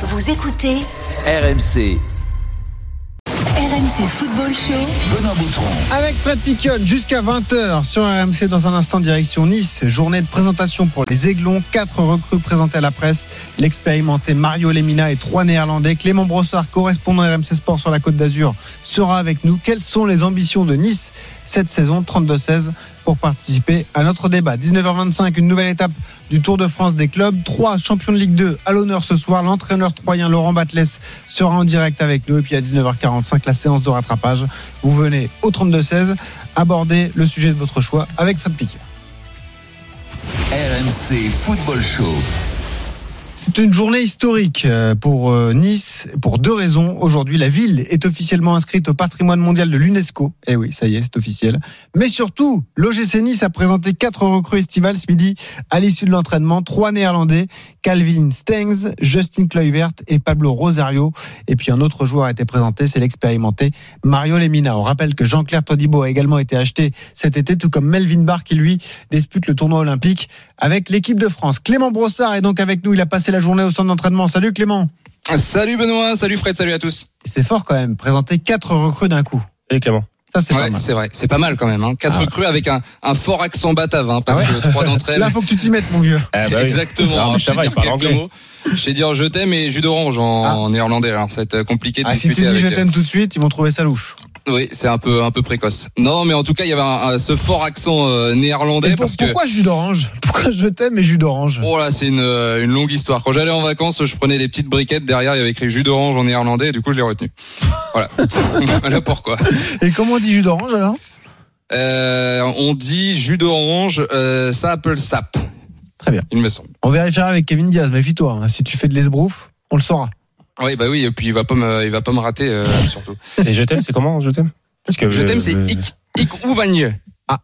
Vous écoutez RMC, RMC Football Show. Benoît Boutron. Avec Fred Piquion jusqu'à 20h sur RMC dans un instant direction Nice. Journée de présentation pour les Aiglons. Quatre recrues présentées à la presse. L'expérimenté Mario Lemina et trois Néerlandais. Clément Brossard, correspondant RMC Sport sur la Côte d'Azur, sera avec nous. Quelles sont les ambitions de Nice cette saison? 32-16 pour participer à notre débat. 19h25, une nouvelle étape du Tour de France des clubs. Trois champions de Ligue 2 à l'honneur ce soir. L'entraîneur troyen Laurent Batles sera en direct avec nous. Et puis à 19h45, la séance de rattrapage. Vous venez au 32-16 aborder le sujet de votre choix avec Fred Piquet. RMC Football Show. C'est une journée historique euh, pour euh, Nice pour deux raisons. Aujourd'hui, la ville est officiellement inscrite au patrimoine mondial de l'UNESCO. Eh oui, ça y est, c'est officiel. Mais surtout, l'OGC Nice a présenté quatre recrues estivales ce midi à l'issue de l'entraînement. Trois Néerlandais, Calvin Stengs, Justin Kluivert et Pablo Rosario. Et puis un autre joueur a été présenté, c'est l'expérimenté Mario Lemina. On rappelle que Jean-Claire Todibo a également été acheté cet été, tout comme Melvin Barr qui lui dispute le tournoi olympique avec l'équipe de France. Clément Brossard est donc avec nous. Il a passé la journée au centre d'entraînement. Salut Clément. Salut Benoît, salut Fred, salut à tous. C'est fort quand même, présenter quatre recrues d'un coup. Et Clément. Ça c'est pas Ouais, mal. c'est vrai, c'est pas mal quand même. Hein. Quatre Ah. recrues avec un, un fort accent batave, hein, parce Ah ouais que trois d'entre elles. Là, faut que tu t'y mettes, mon vieux. Eh bah oui. Exactement. Non, Alors, je va, vais il dire quelques mots. Je vais dire je t'aime et jus d'orange en, Ah. en néerlandais. Alors ça va être compliqué de Ah, si tu discuter dis je avec. t'aime tout de suite, ils vont trouver ça louche. Oui, c'est un peu un peu précoce. Non, mais en tout cas, il y avait un- un- ce fort accent euh, néerlandais pour- parce que. pourquoi jus d'orange? Pourquoi je t'aime et jus d'orange? Oh là, c'est une, euh, une longue histoire. Quand j'allais en vacances, je prenais des petites briquettes derrière, il y avait écrit jus d'orange en néerlandais, et du coup, je l'ai retenu. Voilà. voilà pourquoi. Et comment on dit jus d'orange alors? Euh, on dit jus d'orange, euh, ça appelle sap. Très bien. Il me semble. On vérifiera avec Kevin Diaz, méfie-toi. hein. Si tu fais de l'esbrouf, on le saura. Oui, bah oui, et puis il va pas me, il va pas me rater, euh, surtout. Et je t'aime, c'est comment je t'aime? Parce que Je t'aime, c'est euh, ik, ik ouvagne.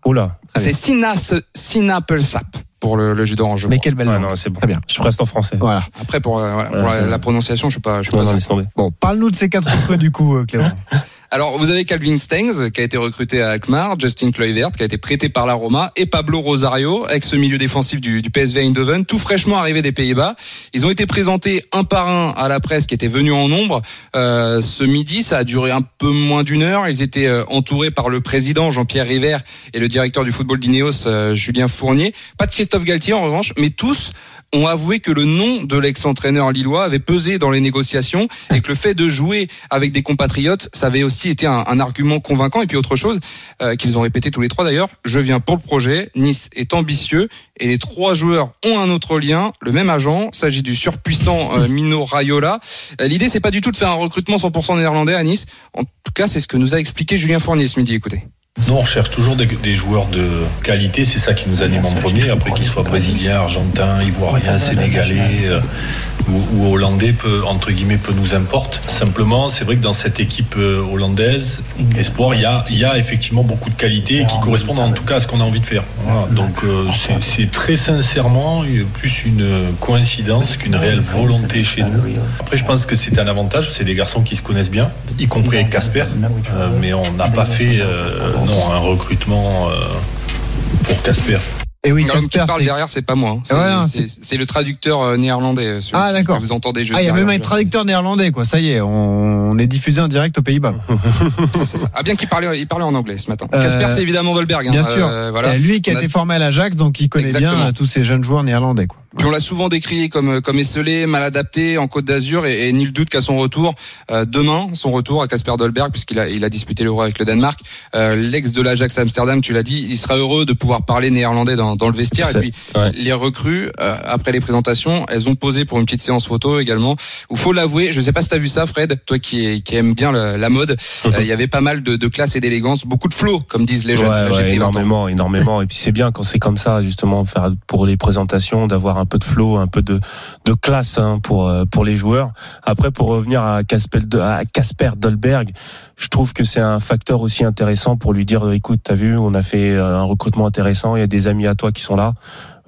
Oh là. C'est sinas, sinapelsap pour le, le jus d'orange. Mais quelle belle Ouais, langue. non, c'est bon. Très bien. Je reste en français. Voilà. Après, pour, euh, voilà, Ouais, pour la, prononciation, je suis pas, je suis Non, pas non. Bon, parle-nous de ces quatre recrues du coup, euh, Clément. Alors, vous avez Calvin Stengs, qui a été recruté à Alkmaar, Justin Kluivert, qui a été prêté par la Roma, et Pablo Rosario, ex-milieu défensif du, PSV Eindhoven, tout fraîchement arrivé des Pays-Bas. Ils ont été présentés un par un à la presse qui était venue en nombre. Euh, ce midi, ça a duré un peu moins d'une heure. Ils étaient euh, entourés par le président Jean-Pierre River et le directeur du football d'Ineos, euh, Julien Fournier. Pas de Christophe Galtier en revanche, mais tous ont avoué que le nom de l'ex-entraîneur lillois avait pesé dans les négociations et que le fait de jouer avec des compatriotes, ça avait aussi été un, argument convaincant. Et puis autre chose euh, qu'ils ont répété tous les trois d'ailleurs, je viens pour le projet, Nice est ambitieux et les trois joueurs ont un autre lien, le même agent, s'agit du surpuissant euh, Mino Raiola. Euh, L'idée c'est pas du tout de faire un recrutement 100% néerlandais à Nice. En tout cas, c'est ce que nous a expliqué Julien Fournier ce midi. Écoutez. Nous, on recherche toujours des, des joueurs de qualité, c'est ça qui nous anime en premier. Après qu'ils soient brésiliens, argentins, ivoiriens, sénégalais euh, ou, ou hollandais, peut, entre guillemets, peu nous importe. Simplement, c'est vrai que dans cette équipe euh, hollandaise, Espoir, il y a, y a effectivement beaucoup de qualités qui correspondent en tout cas à ce qu'on a envie de faire. Donc, euh, c'est- très sincèrement euh, plus une coïncidence qu'une réelle volonté chez nous. Après, je pense que c'est un avantage, c'est des garçons qui se connaissent bien, y compris avec Casper, mais on n'a pas fait non, un recrutement pour Casper. Et oui, L'homme qui Casper, parle c'est. derrière, c'est pas moi. hein. C'est le traducteur euh, néerlandais. celui Ah, d'accord. Vous entendez Ah, il y a même un traducteur néerlandais, quoi. Ça y est, on on est diffusé en direct aux Pays-Bas. Ah bien qu'il parlait, il parlait en anglais ce matin. Euh, Casper, c'est évidemment Dolberg. hein. Bien sûr. Euh, voilà. Lui qui a été formé à l'Ajax, donc il connaît Exactement. bien euh, tous ces jeunes joueurs néerlandais, quoi. Puis on l'a souvent décrié comme comme esselé, mal adapté en Côte d'Azur et, et nul doute qu'à son retour euh, demain, son retour à Casper Dolberg puisqu'il a il a disputé l'Euro avec le Danemark, euh, l'ex de l'Ajax Amsterdam, tu l'as dit, il sera heureux de pouvoir parler néerlandais dans, dans le vestiaire et puis ouais. les recrues euh, après les présentations, elles ont posé pour une petite séance photo également. Où faut l'avouer, je sais pas si t'as vu ça Fred, toi qui qui aime bien la mode, euh, il y avait pas mal de, de classe et d'élégance, beaucoup de flow comme disent les jeunes. Ouais, Là, j'ai ouais, pris 20 ans. énormément, énormément. Et puis c'est bien quand c'est comme ça, justement, faire pour les présentations, d'avoir un peu de flow, un peu de, de classe hein, pour euh, pour les joueurs. Après, pour revenir à Casper Dolberg, je trouve que c'est un facteur aussi intéressant pour lui dire, écoute, t'as vu, on a fait euh, un recrutement intéressant, il y a des amis à toi qui sont là,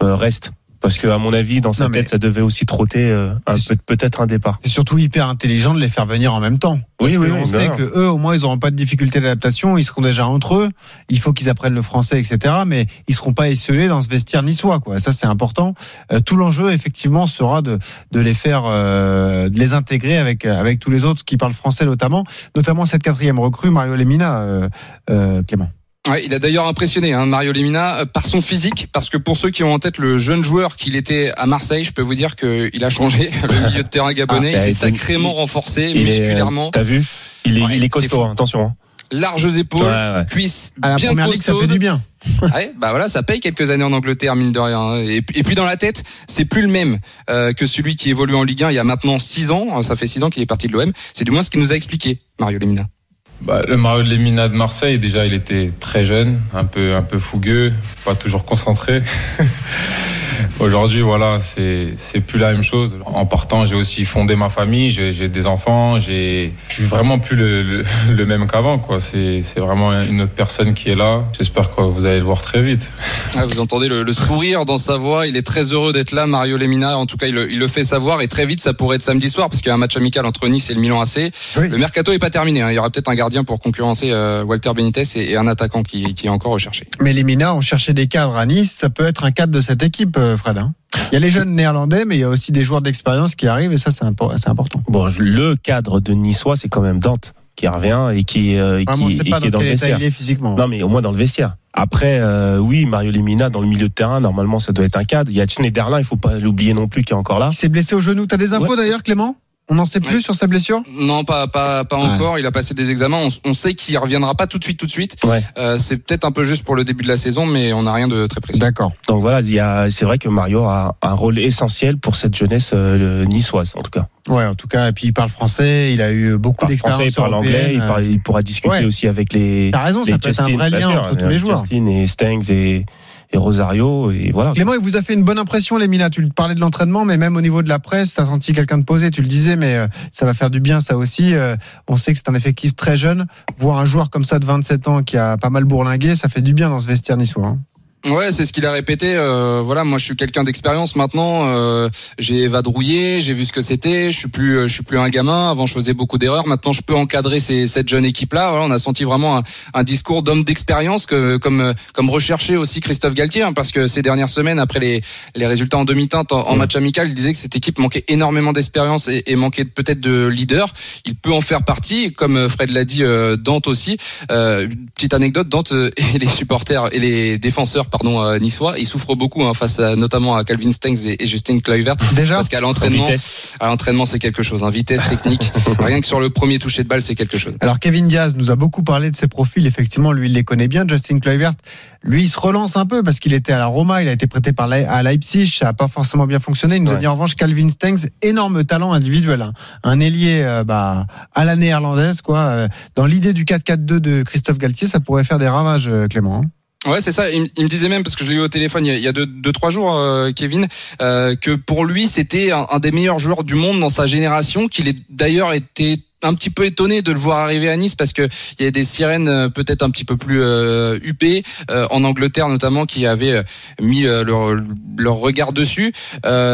euh, reste. Parce que à mon avis, dans sa Non, tête, ça devait aussi trotter euh, peu, peut-être un départ. C'est surtout hyper intelligent de les faire venir en même temps. Oui, oui, on bien sait que eux, au moins, ils n'auront pas de difficulté d'adaptation. Ils seront déjà entre eux. Il faut qu'ils apprennent le français, etc. Mais ils seront pas esselés dans ce vestiaire niçois, quoi. Ça, c'est important. Euh, tout l'enjeu, effectivement, sera de, de les faire, euh, de les intégrer avec avec tous les autres qui parlent français, notamment, notamment cette quatrième recrue, Mario Lemina, euh, euh, Clément. Ouais, il a d'ailleurs impressionné hein, Mario Lemina euh, par son physique, parce que pour ceux qui ont en tête le jeune joueur qu'il était à Marseille, je peux vous dire qu'il a changé. Le milieu de terrain gabonais, Ah, il s'est est- sacrément renforcé Il musculairement, T'as vu Il est, Ouais, il est c'est costaud, hein, attention. hein. larges épaules, Ouais, ouais. cuisses À la bien première ligue, ça fait du bien. Ouais, bah voilà, ça paye quelques années en Angleterre, mine de rien. Et, puis- et puis dans la tête, c'est plus le même euh, que celui qui évolue en Ligue 1 il y a maintenant 6 ans. Ça fait 6 ans qu'il est parti de l'OM. C'est du moins ce qu'il nous a expliqué, Mario Lemina. Bah, le Mario de Lemina de Marseille, déjà, il était très jeune, un peu, un peu fougueux, pas toujours concentré. Aujourd'hui, voilà, c'est, c'est plus la même chose. En partant, j'ai aussi fondé ma famille, j'ai, des enfants, j'ai, je suis vraiment plus le, le, le même qu'avant, quoi. C'est, c'est vraiment une autre personne qui est là. J'espère que vous allez le voir très vite. Ah, vous entendez le, le sourire dans sa voix. Il est très heureux d'être là, Mario Lemina. En tout cas, il, le- il le fait savoir. Et très vite, ça pourrait être samedi soir, parce qu'il y a un match amical entre Nice et le Milan AC. Oui. Le mercato est pas terminé. hein. Il y aura peut-être un gardien pour concurrencer euh, Walter Benitez et, et un attaquant qui, qui est encore recherché. Mais Lemina, on cherchait des cadres à Nice. Ça peut être un cadre de cette équipe, euh, Fred. hein. Il y a les jeunes néerlandais, mais il y a aussi des joueurs d'expérience qui arrivent, et ça, c'est impo- c'est important. Bon, le cadre de Niçois, c'est quand même Dante qui revient et qui, euh, on qui, et qui est dans le vestiaire. physiquement. Non, mais au moins dans le vestiaire. Après, euh, oui, Mario Lemina dans le milieu de terrain, normalement, ça doit être un cadre. Il y a Schneiderlin, il faut pas l'oublier non plus, qui est encore là. Il s'est blessé au genou. T'as des infos Ouais. d'ailleurs, Clément? On n'en sait plus Ouais. sur sa blessure? Non, pas pas pas Ouais. encore. Il a passé des examens. On, on sait qu'il reviendra pas tout de suite, tout de suite. Ouais. Euh, c'est peut-être un peu juste pour le début de la saison, mais on n'a rien de très précis. D'accord. Donc voilà, il y a, c'est vrai que Mario a un rôle essentiel pour cette jeunesse euh, niçoise, en tout cas. Ouais, en tout cas, et puis il parle français, il a eu beaucoup Il parle français, d'expérience il parle anglais, il, parle- il pourra discuter Ouais. aussi avec les, T'as raison, les ça peut être un vrai lien sûr, entre tous euh, les joueurs. Justin et Stengs et, et Rosario, et voilà. Clément, il vous a fait une bonne impression, les. Tu parlais de l'entraînement, mais même au niveau de la presse, t'as senti quelqu'un de posé, tu le disais, mais euh, ça va faire du bien, ça aussi. Euh, On sait que c'est un effectif très jeune. Voir un joueur comme ça de 27 ans qui a pas mal bourlingué, ça fait du bien dans ce vestiaire niçois. hein. Ouais, c'est ce qu'il a répété. euh, voilà, moi je suis quelqu'un d'expérience maintenant. euh, j'ai vadrouillé, j'ai vu ce que c'était. Je suis plus, euh, je suis plus un gamin. Avant, je faisais beaucoup d'erreurs. Maintenant, je peux encadrer ces, cette jeune équipe-là. Voilà, on a senti vraiment un, un discours d'homme d'expérience que, comme, comme recherché aussi Christophe Galtier, hein, parce que ces dernières semaines, après les, les résultats en demi-teinte en, en match amical, il disait que cette équipe manquait énormément d'expérience et, et manquait peut-être de leader. Il peut en faire partie, comme Fred l'a dit, euh, Dante aussi. Euh, une petite anecdote, Dante et les supporters et les défenseurs pardon euh, niçois, ils souffrent beaucoup hein, face à, notamment à Calvin Stengs et, et Justin Kluivert Déjà parce qu'à En l'entraînement, vitesse. à l'entraînement c'est quelque chose, hein, vitesse technique, rien que sur le premier toucher de balle c'est quelque chose. Alors Kevin Diaz nous a beaucoup parlé de ses profils. Effectivement, lui, il les connaît bien. Justin Kluivert, lui, il se relance un peu parce qu'il était à la Roma, il a été prêté par la- à Leipzig, ça a pas forcément bien fonctionné. Il nous a dit en revanche Calvin Stengs, énorme talent individuel, hein. un ailier euh, bah, à la néerlandaise, quoi. Euh, Dans l'idée du 4-4-2 de Christophe Galtier, ça pourrait faire des ravages, euh, Clément. hein. Ouais, c'est ça. Il, me- disait même parce que je l'ai eu au téléphone il y a, deux, trois jours, euh, Kevin, euh, que pour lui c'était un, un des meilleurs joueurs du monde dans sa génération, qu'il est d'ailleurs été un petit peu étonné de le voir arriver à Nice parce que il y a des sirènes euh, peut-être un petit peu plus euh, huppées euh, en Angleterre notamment qui avaient mis leur, regard dessus.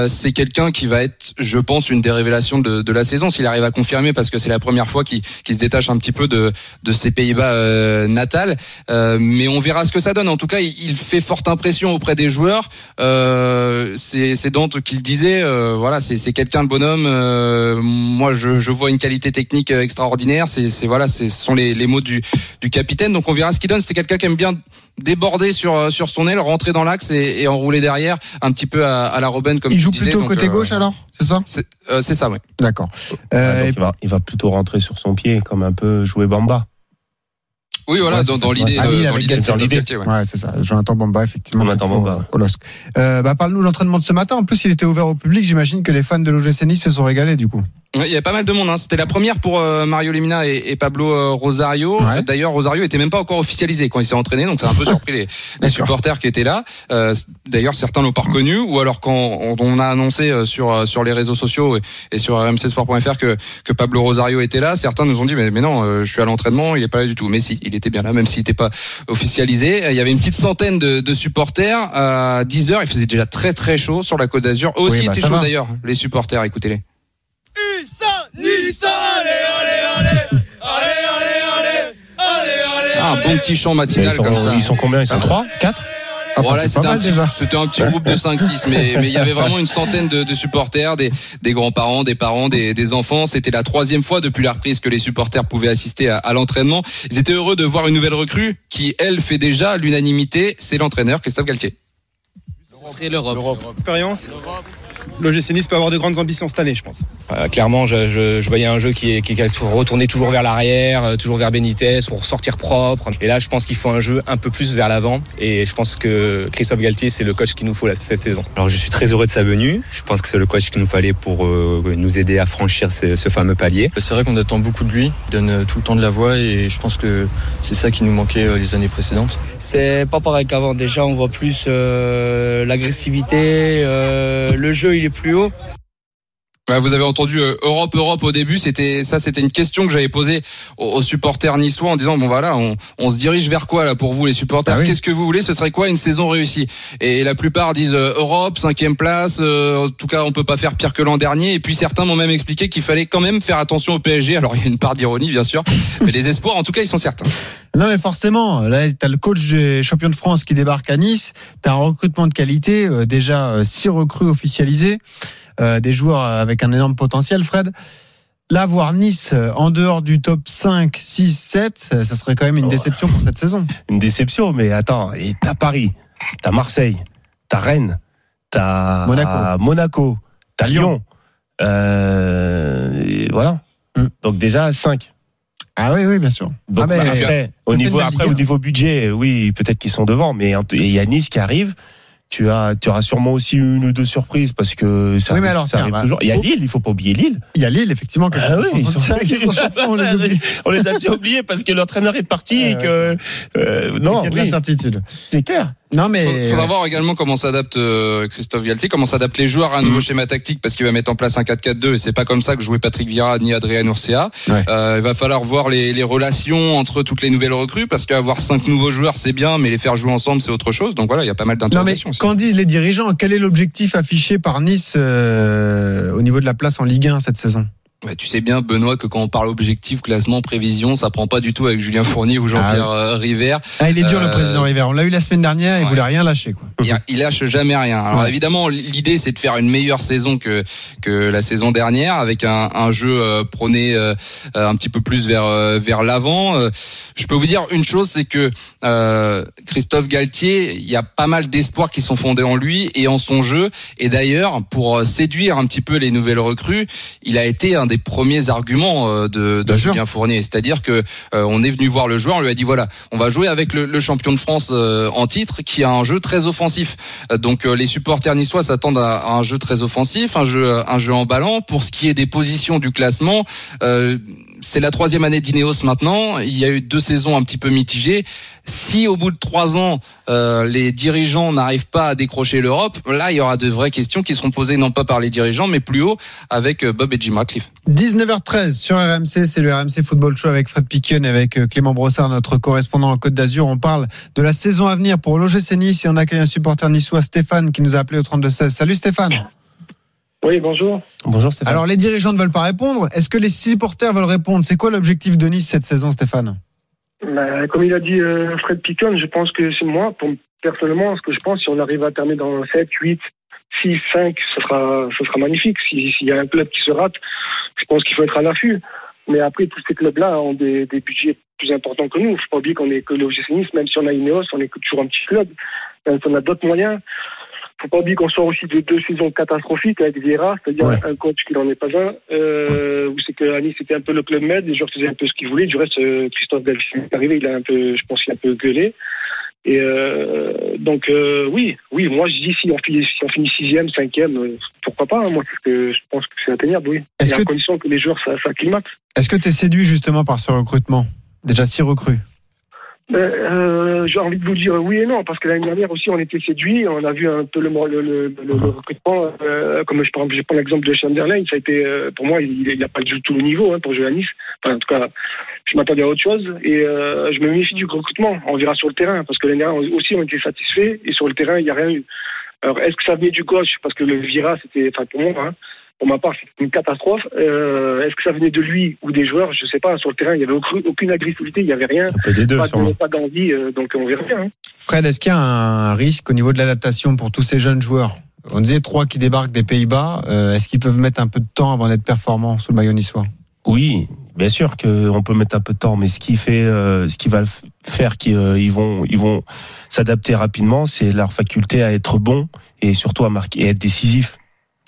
C'est quelqu'un qui va être, je pense, une des révélations de, la saison s'il arrive à confirmer parce que c'est la première fois qu'il se détache un petit peu de, ses Pays-Bas natales. Euh, mais on verra ce que ça donne. En tout cas, il, fait forte impression auprès des joueurs. C'est Dante qui le disait. voilà, c'est quelqu'un de bonhomme. Moi, je vois une qualité technique euh, extraordinaire. C'est voilà, ce sont les, les mots du, du capitaine. Donc on verra ce qu'il donne. C'est quelqu'un qui aime bien déborder sur euh, sur son aile, rentrer dans l'axe et, et enrouler derrière, un petit peu à, à la Robin comme Il tu joue disais. plutôt Donc, côté euh, gauche alors, c'est ça? C'est euh, ça, ouais. D'accord. Euh, il, va, il va plutôt rentrer sur son pied, comme un peu jouer Bamba. Oui, voilà, Ouais, dans, dans l'idée, Ah, de- Lille dans l'idée. Christophe Galtier, ouais. Ouais, c'est ça. Jonathan Bamba, effectivement. Jonathan Bamba. euh. Euh, bah, parle-nous de l'entraînement de ce matin. En plus, il était ouvert au public. J'imagine que les fans de l'OGC Nice se sont régalés, du coup. Il y avait pas mal de monde. Hein. C'était la première pour euh, Mario Lemina et, et Pablo euh, Rosario. Ouais. D'ailleurs, Rosario était même pas encore officialisé quand il s'est entraîné, donc ça a un peu surpris les, supporters qui étaient là. Euh, D'ailleurs, certains l'ont pas reconnu, ou alors quand on, on a annoncé sur sur les réseaux sociaux et, et sur rmcsport.fr que que Pablo Rosario était là, certains nous ont dit mais, mais non, je suis à l'entraînement, il est pas là du tout. Mais si, il était bien là, même s'il n'était pas officialisé. Il y avait une petite centaine de, de supporters à 10 heures. Il faisait déjà très très chaud sur la Côte d'Azur. Aussi, Oui, bah, il était chaud d'ailleurs. Les supporters, écoutez-les. Ah, un bon petit chant matinal comme ça. ils sont combien Ils sont 3 4 Ah, Voilà, c'est c'était un, petit- un groupe de 5-6, mais, mais il y avait vraiment une centaine de, de supporters, des, des grands-parents, des parents, des, des enfants. C'était la troisième fois depuis la reprise que les supporters pouvaient assister à, à l'entraînement. Ils étaient heureux de voir une nouvelle recrue qui, elle, fait déjà l'unanimité. C'est l'entraîneur Christophe Galtier. Ce serait l'Europe. expérience. L'OGC Nice peut avoir de grandes ambitions cette année, je pense. Euh, clairement, je, je- je voyais un jeu qui est, qui est retourné toujours vers l'arrière, euh, toujours vers Benitez, pour sortir propre. Et là, je pense qu'il faut un jeu un peu plus vers l'avant. Et je pense que Christophe Galtier, c'est le coach qu'il nous faut là, cette saison. Alors je suis très heureux de sa venue. Je pense que c'est le coach qu'il nous fallait pour euh, nous aider à franchir ce, ce fameux palier. C'est vrai qu'on attend beaucoup de lui, il donne tout le temps de la voix et je pense que c'est ça qui nous manquait euh, les années précédentes. C'est pas pareil qu'avant. Déjà, on voit plus euh, l'agressivité, euh, le jeu il est plus haut. Bah, vous avez entendu euh, Europe, Europe au début. C'était ça, c'était une question que j'avais posée aux, supporters niçois en disant bon voilà, on, on se dirige vers quoi là pour vous les supporters? Ah oui. Qu'est-ce que vous voulez? Ce serait quoi une saison réussie? Et la plupart disent euh, Europe, cinquième place. euh, en tout cas, on peut pas faire pire que l'an dernier. Et puis certains m'ont même expliqué qu'il fallait quand même faire attention au PSG. Alors il y a une part d'ironie bien sûr, mais les espoirs en tout cas ils sont certains. Non, mais forcément, là, tu as le coach des champions de France qui débarque à Nice. Tu as un recrutement de qualité, euh, déjà euh, six recrues officialisées, euh, des joueurs avec un énorme potentiel, Fred. Là, voir Nice euh, en dehors du top 5, 6, 7, euh, ça serait quand même une déception pour cette saison. Une déception, mais attends, et t'as Paris, t'as Marseille, t'as Rennes, t'as Monaco. Monaco, t'as Lyon. Lyon. Euh, et voilà. Mm. Donc déjà 5. Ah oui, oui, bien sûr. Donc Ah, après, au niveau après au niveau budget, oui, peut-être qu'ils sont devant, mais il y a Nice qui arrive. Tu as, tu auras sûrement aussi une ou deux surprises parce que ça Oui, mais arrive, alors, ça tiens, arrive bah, toujours. Il y a faut- Lille, il faut pas oublier Lille. Il y a Lille, effectivement, qui est Ah oui, sont- on les oublie. On les a déjà oubliés parce que l'entraîneur est parti et que euh, non, Il y a de oui, l'incertitude. c'est clair. Non, mais. Faudra faudra voir également comment s'adapte euh, Christophe Galtier, comment s'adaptent les joueurs à un nouveau schéma tactique parce qu'il va mettre en place un 4-4-2 et c'est pas comme ça que jouait Patrick Vieira ni Adrien Urcea. Ouais. Euh, il va falloir voir les, les relations entre toutes les nouvelles recrues parce qu'avoir cinq nouveaux joueurs c'est bien mais les faire jouer ensemble c'est autre chose. Donc voilà, il y a pas mal d'interrogations. qu'en disent les dirigeants? Quel est l'objectif affiché par Nice euh, au niveau de la place en Ligue 1 cette saison? Ouais, tu sais bien, Benoît, que quand on parle objectif, classement, prévision, ça prend pas du tout avec Julien Fournier ou Jean-Pierre euh, River. ah, Il est dur le Euh, président River. On l'a eu la semaine dernière, il ouais. voulait rien lâcher. Quoi. Il, il lâche jamais rien. Alors Ouais. évidemment, l'idée c'est de faire une meilleure saison que que la saison dernière, avec un, un jeu euh, prôné euh, un petit peu plus vers vers l'avant. Je peux vous dire une chose, c'est que euh, Christophe Galtier, il y a pas mal d'espoirs qui sont fondés en lui et en son jeu. Et d'ailleurs, pour euh, séduire un petit peu les nouvelles recrues, il a été un des premiers arguments euh, de, de. Julien Fournier. C'est-à-dire que euh, on est venu voir le joueur, on lui a dit voilà, on va jouer avec le, le champion de France euh, en titre, qui a un jeu très offensif. Donc les supporters niçois s'attendent à, à un jeu très offensif, un jeu, un jeu emballant. Pour ce qui est des positions du classement, euh, c'est la troisième année d'Ineos maintenant. Il y a eu deux saisons un petit peu mitigées. Si au bout de trois ans, euh, les dirigeants n'arrivent pas à décrocher l'Europe, là, il y aura de vraies questions qui seront posées non pas par les dirigeants, mais plus haut avec euh, Bob et Jim Ratcliffe. 19h13 sur RMC, c'est le RMC Football Show avec Fred Piquion et avec euh, Clément Brossard, notre correspondant en Côte d'Azur. On parle de la saison à venir pour l'OGC Nice et on accueille un supporter niçois, Stéphane, qui nous a appelé au 32-16. Salut Stéphane. Oui, bonjour. Bonjour Stéphane. Alors les dirigeants ne veulent pas répondre. Est-ce que les supporters veulent répondre? C'est quoi l'objectif de Nice cette saison, Stéphane? Bah, comme il a dit euh, Fred Picon, je pense que c'est moi, pour, personnellement, ce que je pense, si on arrive à terminer dans 7, 8, 6, 5, ce sera, ce sera magnifique. Si- S'il y a un club qui se rate, je pense qu'il faut être à l'affût. Mais après, tous ces clubs-là ont des, des budgets plus importants que nous. Il ne faut pas oublier qu'on est que le OGC Nice, même si on a Ineos, on est que toujours un petit club. Même si on a d'autres moyens. Il ne faut pas oublier qu'on sort aussi de deux saisons catastrophiques avec Vieira, c'est-à-dire Ouais. un coach qui n'en est pas un, euh, où c'est que Nice c'était un peu le club med, les joueurs faisaient un peu ce qu'ils voulaient. Du reste, euh, Christophe Delphi est arrivé, il a un peu, je pense qu'il a un peu gueulé. Et euh, donc euh, oui, oui, moi je dis si on finit, si on finit sixième, cinquième, euh, pourquoi pas hein, Moi, parce que je pense que c'est atteignable, oui. Est-ce Et à que- condition que les joueurs ça- s'acclimatent. Est-ce que tu es séduit justement par ce recrutement? Déjà six recrues. Euh, euh, J'ai envie de vous dire oui et non, parce que l'année dernière aussi, on était séduits. On a vu un peu le, le, le, le- le recrutement. euh, comme je prends, je prends l'exemple de Chamberlain, ça a été, euh, pour moi, il n'a pas du tout le niveau hein, pour jouer à Nice. Enfin, en tout cas, je m'attendais à autre chose. Et euh, je me méfie du recrutement. On verra sur le terrain, parce que l'année dernière aussi, on était satisfaits. Et sur le terrain, il n'y a rien eu. Alors, est-ce que ça venait du coach Parce que le Vira, c'était, enfin, pour moi, hein, pour ma part, c'était une catastrophe. Euh, est-ce que ça venait de lui ou des joueurs? Je sais pas. Sur le terrain, il n'y avait aucune, agressivité, il n'y avait rien. Un peu des deux, pas, sûrement. de- pas d'envie, euh, donc on verra bien. hein. Fred, est-ce qu'il y a un risque au niveau de l'adaptation pour tous ces jeunes joueurs? On disait trois qui débarquent des Pays-Bas. euh, est-ce qu'ils peuvent mettre un peu de temps avant d'être performants sous le maillot niçois? Oui, bien sûr qu'on peut mettre un peu de temps, mais ce qui fait, euh, ce qui va faire qu'ils euh, ils vont, ils vont s'adapter rapidement, c'est leur faculté à être bon et surtout à marquer, et être décisif.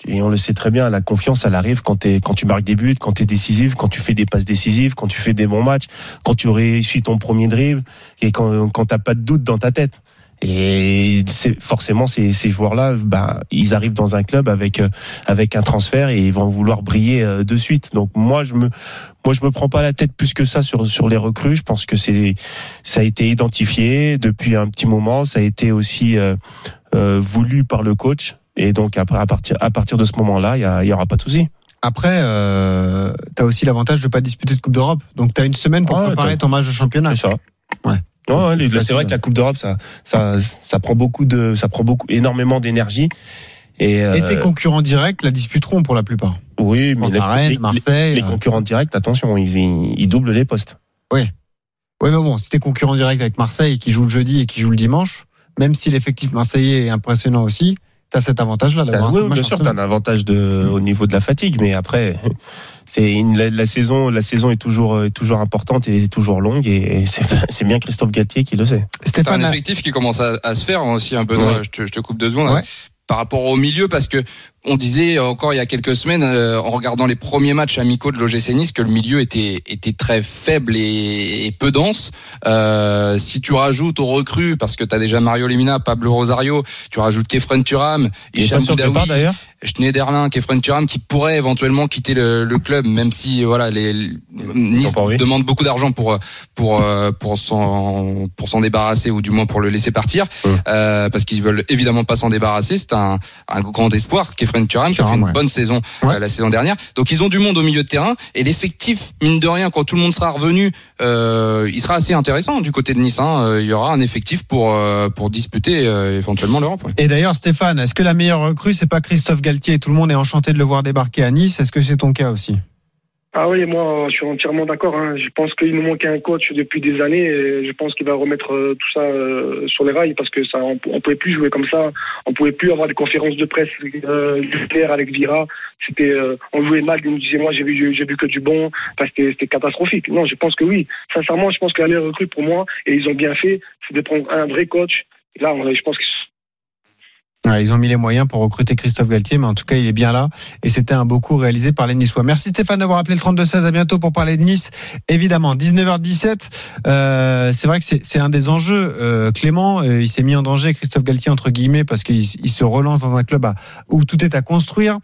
Et on le sait très bien, la confiance, elle arrive quand, t'es- quand tu marques des buts, quand tu es décisif, quand tu fais des passes décisives, quand tu fais des bons matchs, quand tu réussis ton premier dribble et quand, quand t'as pas de doute dans ta tête. Et forcément ces, ces joueurs-là, bah, ils arrivent dans un club avec avec un transfert et ils vont vouloir briller euh, de suite. Donc moi je me moi je me prends pas la tête plus que ça sur sur les recrues. Je pense que c'est ça a été identifié depuis un petit moment. Ça a été aussi euh, euh, voulu par le coach. Et donc après à partir à partir de ce moment-là, il y, aura pas de souci. Après, euh, tu as aussi l'avantage de pas disputer de Coupe d'Europe. Donc tu as une semaine pour Ah, préparer ton match de championnat. C'est ça. Ouais. Non, ouais, c'est vrai que la Coupe d'Europe, ça, ça, ça prend beaucoup de, ça prend beaucoup, énormément d'énergie. Et, euh, Et tes concurrents directs la disputeront pour la plupart. oui, mais Rennes, les- Marseille, les euh. concurrents directs, attention, ils, ils, ils doublent les postes. Oui. Oui, mais bon, si t'es concurrent direct avec Marseille qui joue le jeudi et qui joue le dimanche, même si l'effectif marseillais est impressionnant aussi, t'as cet avantage-là d'avoir un oui, bien sûr, t'as un avantage de, au niveau de la fatigue, mais après, c'est une, la, la saison, la saison est toujours, est toujours importante et toujours longue, et, et c'est, c'est bien Christophe Galtier qui le sait. T'as un effectif qui commence à, à se faire hein, aussi un peu. Je, te, je te coupe deux secondes. hein. Par rapport au milieu, parce que on disait encore il y a quelques semaines, euh, en regardant les premiers matchs amicaux de l'OGC Nice, que le milieu était était très faible et, et peu dense. Euh, si tu rajoutes aux recrues, parce que tu as déjà Mario Lemina, Pablo Rosario, tu rajoutes Kefren Turam, de Boudaoui, d'ailleurs. Schneiderlin, Kefren Turam, qui pourrait éventuellement quitter le, le club, même si voilà les, les- Nice demande beaucoup d'argent pour pour euh, pour s'en pour s'en débarrasser ou du moins pour le laisser partir, euh, parce qu'ils veulent évidemment pas s'en débarrasser. C'est un, un grand espoir, Kefren Turam, qui a fait une ouais. bonne saison Ouais. euh, la saison dernière. Donc ils ont du monde au milieu de terrain et l'effectif mine de rien quand tout le monde sera revenu, euh, il sera assez intéressant du côté de Nice. hein. Euh, Il y aura un effectif pour euh, pour disputer euh, éventuellement l'Europe. Et d'ailleurs, Stéphane, est-ce que la meilleure recrue, c'est pas Christophe Galtier? Tout le monde est enchanté de le voir débarquer à Nice. Est-ce que c'est ton cas aussi? Ah oui, moi, je suis entièrement d'accord. hein. Je pense qu'il nous manquait un coach depuis des années. Et je pense qu'il va remettre euh, tout ça euh, sur les rails parce que ça, on, pouvait plus jouer comme ça. On pouvait plus avoir des conférences de presse euh, avec Vira. C'était, euh, on jouait mal. Il nous disait moi, j'ai vu, j'ai vu que du bon. Enfin, c'était, c'était catastrophique. Non, je pense que oui. Sincèrement, je pense que la meilleure recrue pour moi, et ils ont bien fait, c'est de prendre un vrai coach. Là, je pense qu'ils Ouais, Ils ont mis les moyens pour recruter Christophe Galtier, mais en tout cas, il est bien là. Et c'était un beau coup réalisé par les Niçois. Merci Stéphane d'avoir appelé le 32-16. À bientôt pour parler de Nice. Évidemment, 19h17. Euh, c'est vrai que c'est un des enjeux. Euh, Clément, euh, il s'est mis en danger, Christophe Galtier, entre guillemets, parce qu'il il se relance dans un club à- où tout est à construire.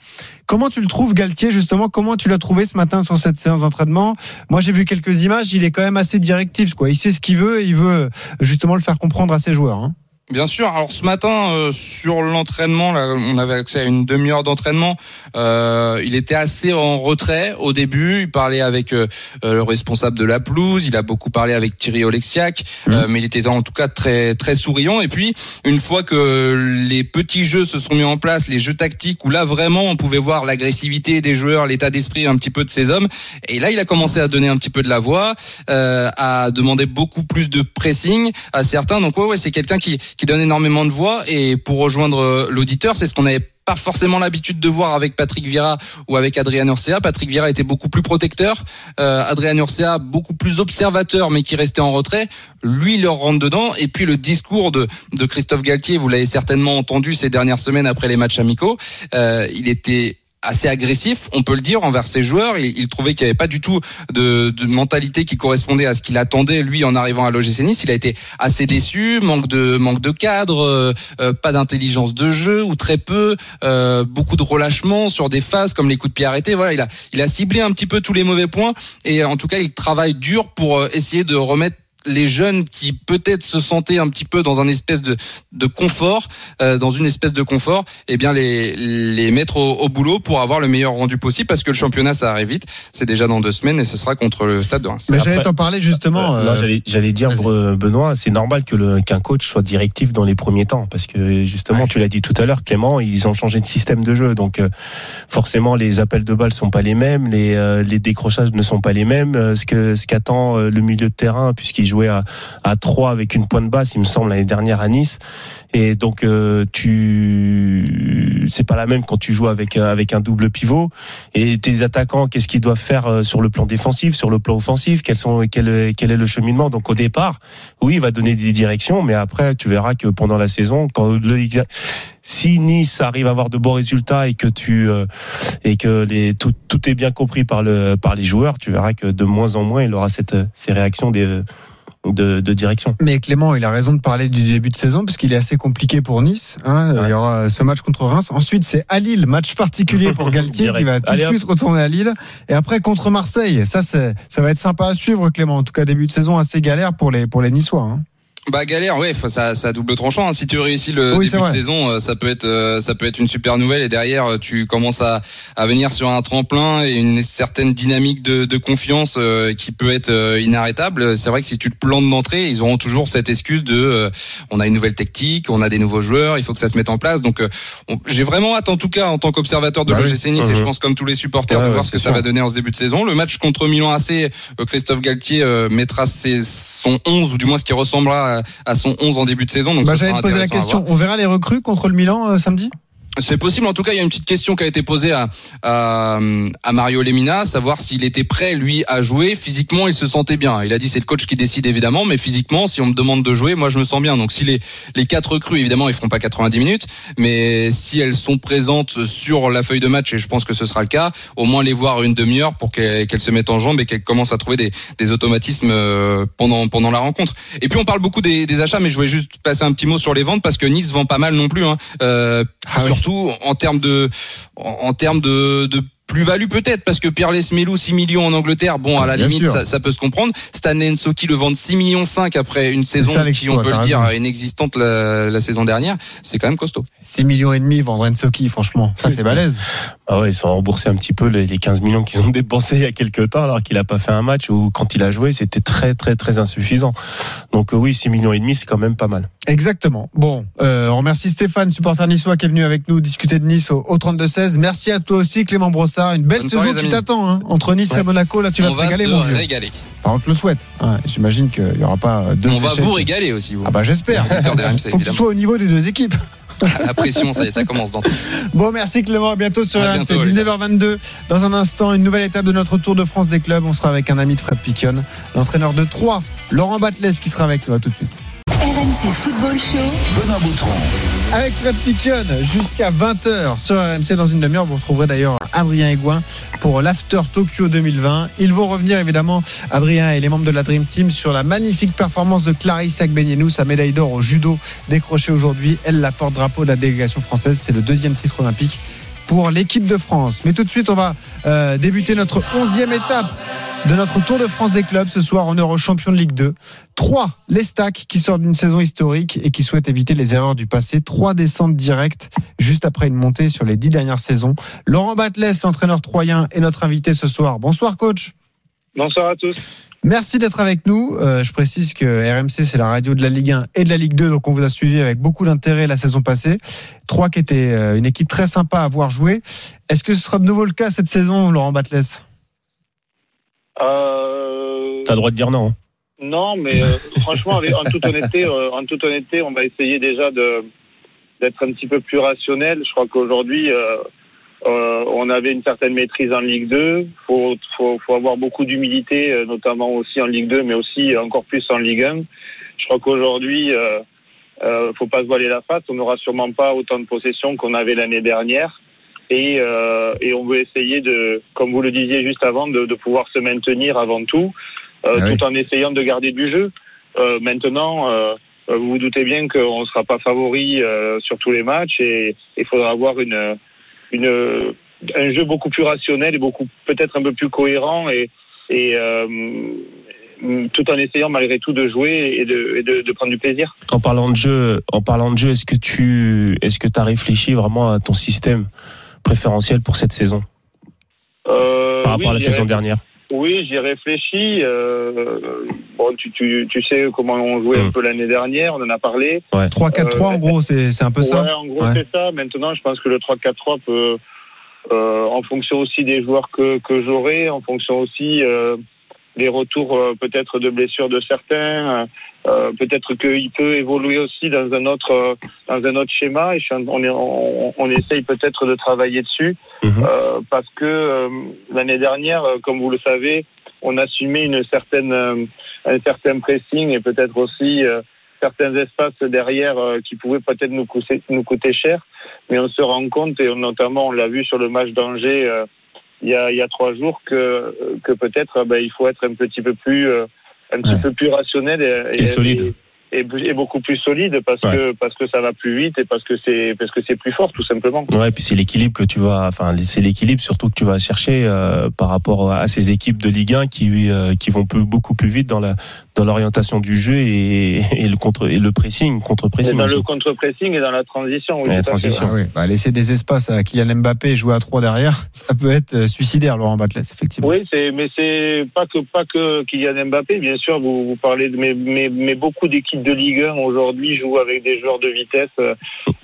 Comment tu le trouves, Galtier, justement? Comment tu l'as trouvé ce matin sur cette séance d'entraînement? Moi, j'ai vu quelques images. Il est quand même assez directif. Quoi. Il sait ce qu'il veut et il veut justement le faire comprendre à ses joueurs. Hein. Bien sûr. Alors ce matin euh, sur l'entraînement, là, on avait accès à une demi-heure d'entraînement. Euh, il était assez en retrait au début. Il parlait avec euh, euh, le responsable de la pelouse. Il a beaucoup parlé avec Thierry Oleksiak, euh, mais il était en tout cas très très souriant. Et puis une fois que les petits jeux se sont mis en place, les jeux tactiques où là vraiment on pouvait voir l'agressivité des joueurs, l'état d'esprit un petit peu de ces hommes. Et là il a commencé à donner un petit peu de la voix, euh, à demander beaucoup plus de pressing à certains. Donc ouais, ouais c'est quelqu'un qui qui donne énormément de voix. Et pour rejoindre euh, l'auditeur, c'est ce qu'on avait pas forcément l'habitude de voir avec Patrick Vieira ou avec Adrien Urcea. Patrick Vieira était beaucoup plus protecteur, euh, Adrien Urcea beaucoup plus observateur, mais qui restait en retrait. Lui, leur rentre dedans. Et puis le discours de, de Christophe Galtier, vous l'avez certainement entendu ces dernières semaines après les matchs amicaux, euh, il était assez agressif, on peut le dire, envers ses joueurs. Il, trouvait qu'il n'y avait pas du tout de, de, mentalité qui correspondait à ce qu'il attendait lui en arrivant à l'OGC Nice. Il a été assez déçu, manque de manque de cadre, euh, euh, pas d'intelligence de jeu ou très peu, euh, beaucoup de relâchement sur des phases comme les coups de pied arrêtés. Voilà, il a il a ciblé un petit peu tous les mauvais points et en tout cas il travaille dur pour essayer de remettre les jeunes qui peut-être se sentaient un petit peu dans un espèce de, de confort, euh, dans une espèce de confort, eh bien les, les mettre au, boulot pour avoir le meilleur rendu possible parce que le championnat ça arrive vite. C'est déjà dans deux semaines et ce sera contre le Stade de Reims. Mais j'allais t'en parler justement. Euh, euh j'allais dire Benoît, c'est normal que le qu'un coach soit directif dans les premiers temps parce que justement tu l'as dit tout à l'heure, Clément, ils ont changé de système de jeu donc euh, forcément les appels de balles sont pas les mêmes, les les décrochages ne sont pas les mêmes. ce que ce qu'attend le milieu de terrain puisqu'ils joué à, à 3 avec une pointe basse, il me semble, l'année dernière à Nice. Et donc, euh, tu, c'est pas la même quand tu joues avec euh, avec un double pivot. Et tes attaquants, qu'est-ce qu'ils doivent faire euh, sur le plan défensif, sur le plan offensif? Quels sont, quel, quel est le cheminement? Donc, au départ, oui, il va donner des directions, mais après, tu verras que pendant la saison, quand le, si Nice arrive à avoir de bons résultats et que tu et que les tout, tout est bien compris par le par les joueurs, tu verras que de moins en moins il aura cette ces réactions des de, direction. Mais Clément, il a raison de parler du début de saison parce qu'il est assez compliqué pour Nice. Hein. Il y aura ce match contre Reims. Ensuite, c'est à Lille, match particulier pour Galtier qui va tout de suite retourner à Lille. Et après contre Marseille. Ça, ça va être sympa à suivre, Clément. En tout cas, début de saison assez galère pour les pour les Niçois. Hein. Bah galère, ouais, ça, ça double tranchant. Hein. Si tu réussis le début de saison, euh, ça peut être, euh, ça peut être une super nouvelle. Et derrière, euh, tu commences à, à venir sur un tremplin et une certaine dynamique de, de confiance qui peut être inarrêtable. C'est vrai que si tu te plantes d'entrée, ils auront toujours cette excuse de, on a une nouvelle technique, on a des nouveaux joueurs, il faut que ça se mette en place. Donc, j'ai vraiment hâte, en tout cas, en tant qu'observateur de bah l'OGC Nice, et je pense comme tous les supporters, de voir ce que ça va donner en ce début de saison. Le match contre Milan AC, Christophe Galtier mettra ses, son 11 ou du moins ce qui ressemblera à, son 11 en début de saison. Donc bah, poser la question. On verra les recrues contre le Milan euh, samedi? C'est possible. En tout cas, il y a une petite question qui a été posée à, à, Mario Lemina, savoir s'il était prêt, lui, à jouer. Physiquement, il se sentait bien. Il a dit c'est le coach qui décide, évidemment, mais physiquement, si on me demande de jouer, moi, je me sens bien. Donc, si les, les quatre recrues, évidemment, ils feront pas 90 minutes, mais si elles sont présentes sur la feuille de match, et je pense que ce sera le cas, au moins les voir une demi-heure pour qu'elles se mettent en jambes et qu'elles commencent à trouver des, des automatismes euh, pendant, pendant la rencontre. Et puis, on parle beaucoup des, des, achats, mais je voulais juste passer un petit mot sur les ventes parce que Nice vend pas mal non plus. Hein. Euh, ah surtout en termes de de plus-value peut-être parce que Pierre Lesmelou 6 millions en Angleterre bon à la limite ça, ça, peut se comprendre. Stanley Nsoki le vend 6 millions 5 après une saison qui on peut le dire inexistante la, la saison dernière c'est quand même costaud. 6 millions et demi vendre Nsoki franchement. Ça c'est balèze. Ah ouais ils sont remboursés un petit peu les, 15 millions qu'ils ont dépensés il y a quelques temps alors qu'il a pas fait un match où quand il a joué c'était très très très insuffisant. Donc euh, oui 6 millions et demi c'est quand même pas mal. Exactement. Bon euh, on remercie Stéphane supporter niçois qui est venu avec nous discuter de Nice au, au 32-16 merci à toi aussi Clément Brossard une belle saison qui t'attend hein. entre Nice et Monaco. Là, tu vas te régaler, mon vieux. régaler. on te le souhaite. J'imagine qu'il n'y aura pas deux. On va vous régaler aussi. Vous. Ah bah j'espère. Faut que tu sois au niveau des deux équipes. La pression, ça, ça commence dans Bon, merci Clément. À bientôt sur RMC. 19h22. Dans un instant, une nouvelle étape de notre Tour de France des clubs. On sera avec un ami de Fred Piquion, l'entraîneur de 3, Laurent Batles, qui sera avec nous. À tout de suite. RMC Football Show. Benoît Boutron. Avec Fred Piquion jusqu'à 20h sur RMC dans une demi-heure. Vous retrouverez d'ailleurs Adrien Aiguin pour l'After Tokyo 2020. Ils vont revenir évidemment, Adrien et les membres de la Dream Team, sur la magnifique performance de Clarisse Agbenienou, sa médaille d'or au judo décrochée aujourd'hui. Elle la porte-drapeau de la délégation française. C'est le deuxième titre olympique pour l'équipe de France. Mais tout de suite, on va euh, débuter notre onzième étape de notre Tour de France des clubs ce soir en Euro champion de Ligue 2. Trois, les stacks qui sortent d'une saison historique et qui souhaitent éviter les erreurs du passé. Trois descentes directes juste après une montée sur les dix dernières saisons. Laurent Batles, l'entraîneur troyen, est notre invité ce soir. Bonsoir coach. Bonsoir à tous. Merci d'être avec nous. Euh, je précise que RMC, c'est la radio de la Ligue 1 et de la Ligue 2, donc on vous a suivi avec beaucoup d'intérêt la saison passée. Trois qui était euh, une équipe très sympa à avoir joué. Est-ce que ce sera de nouveau le cas cette saison, Laurent Batles? Euh... T'as le droit de dire non. Hein. Non, mais euh, franchement, en toute honnêteté, euh, en toute honnêteté, on va essayer déjà de d'être un petit peu plus rationnel. Je crois qu'aujourd'hui, euh, on avait une certaine maîtrise en Ligue 2. Faut faut, faut avoir beaucoup d'humilité, notamment aussi en Ligue 2, mais aussi encore plus en Ligue 1. Je crois qu'aujourd'hui, euh, faut pas se voiler la face. On n'aura sûrement pas autant de possessions qu'on avait l'année dernière. et, euh, et on veut essayer de, comme vous le disiez juste avant, de, de pouvoir se maintenir avant tout, euh, Ah oui. tout en essayant de garder du jeu. Euh, maintenant, euh, vous vous doutez bien qu'on ne sera pas favori euh, sur tous les matchs et il faudra avoir une, une, un jeu beaucoup plus rationnel et beaucoup peut-être un peu plus cohérent et, et euh, tout en essayant malgré tout de jouer et de, et de, de prendre du plaisir. En parlant de jeu, en parlant de jeu, est-ce que tu, est-ce que as réfléchi vraiment à ton système préférentiel pour cette saison? Euh, par rapport oui, à la saison dernière Oui, j'y réfléchis. Euh, bon, tu, tu, tu sais comment on jouait Hmm. un peu l'année dernière, on en a parlé. 3-4-3 en gros, c'est c'est un peu ça Ouais, en gros, Ouais. c'est ça. Maintenant, je pense que le 3-4-3 peut, euh, en fonction aussi des joueurs que, que j'aurai, en fonction aussi euh, des retours euh, peut-être de blessures de certains, euh, peut-être qu'il peut évoluer aussi dans un autre euh, dans un autre schéma. Et on, est, on, on essaye peut-être de travailler dessus euh, parce que euh, l'année dernière, euh, comme vous le savez, on assumait une certaine euh, un certain pressing et peut-être aussi euh, certains espaces derrière euh, qui pouvaient peut-être nous coûter, nous coûter cher. Mais on se rend compte, et notamment on l'a vu sur le match d'Angers euh, il, y a, il y a trois jours, que, que peut-être ben, il faut être un petit peu plus, euh, un petit peu plus rationnel et, Et solide. Et, et beaucoup plus solide parce que parce que ça va plus vite et parce que c'est parce que c'est plus fort tout simplement. Ouais, et puis c'est l'équilibre que tu vas, enfin c'est l'équilibre surtout que tu vas chercher euh, par rapport à ces équipes de Ligue 1 qui euh, qui vont plus, beaucoup plus vite dans la dans l'orientation du jeu et, et le contre et le pressing contre Et pressing. dans le contre-pressing et dans la transition. Oui, fait, transition. Ah oui, bah, laisser des espaces à Kylian Mbappé et jouer à 3 derrière, ça peut être euh, suicidaire, Laurent Batles, effectivement. Oui, c'est mais c'est pas que pas que Kylian Mbappé, bien sûr. Vous, vous parlez de mais, mais, mais beaucoup d'équipes de Ligue 1 aujourd'hui jouent avec des joueurs de vitesse euh,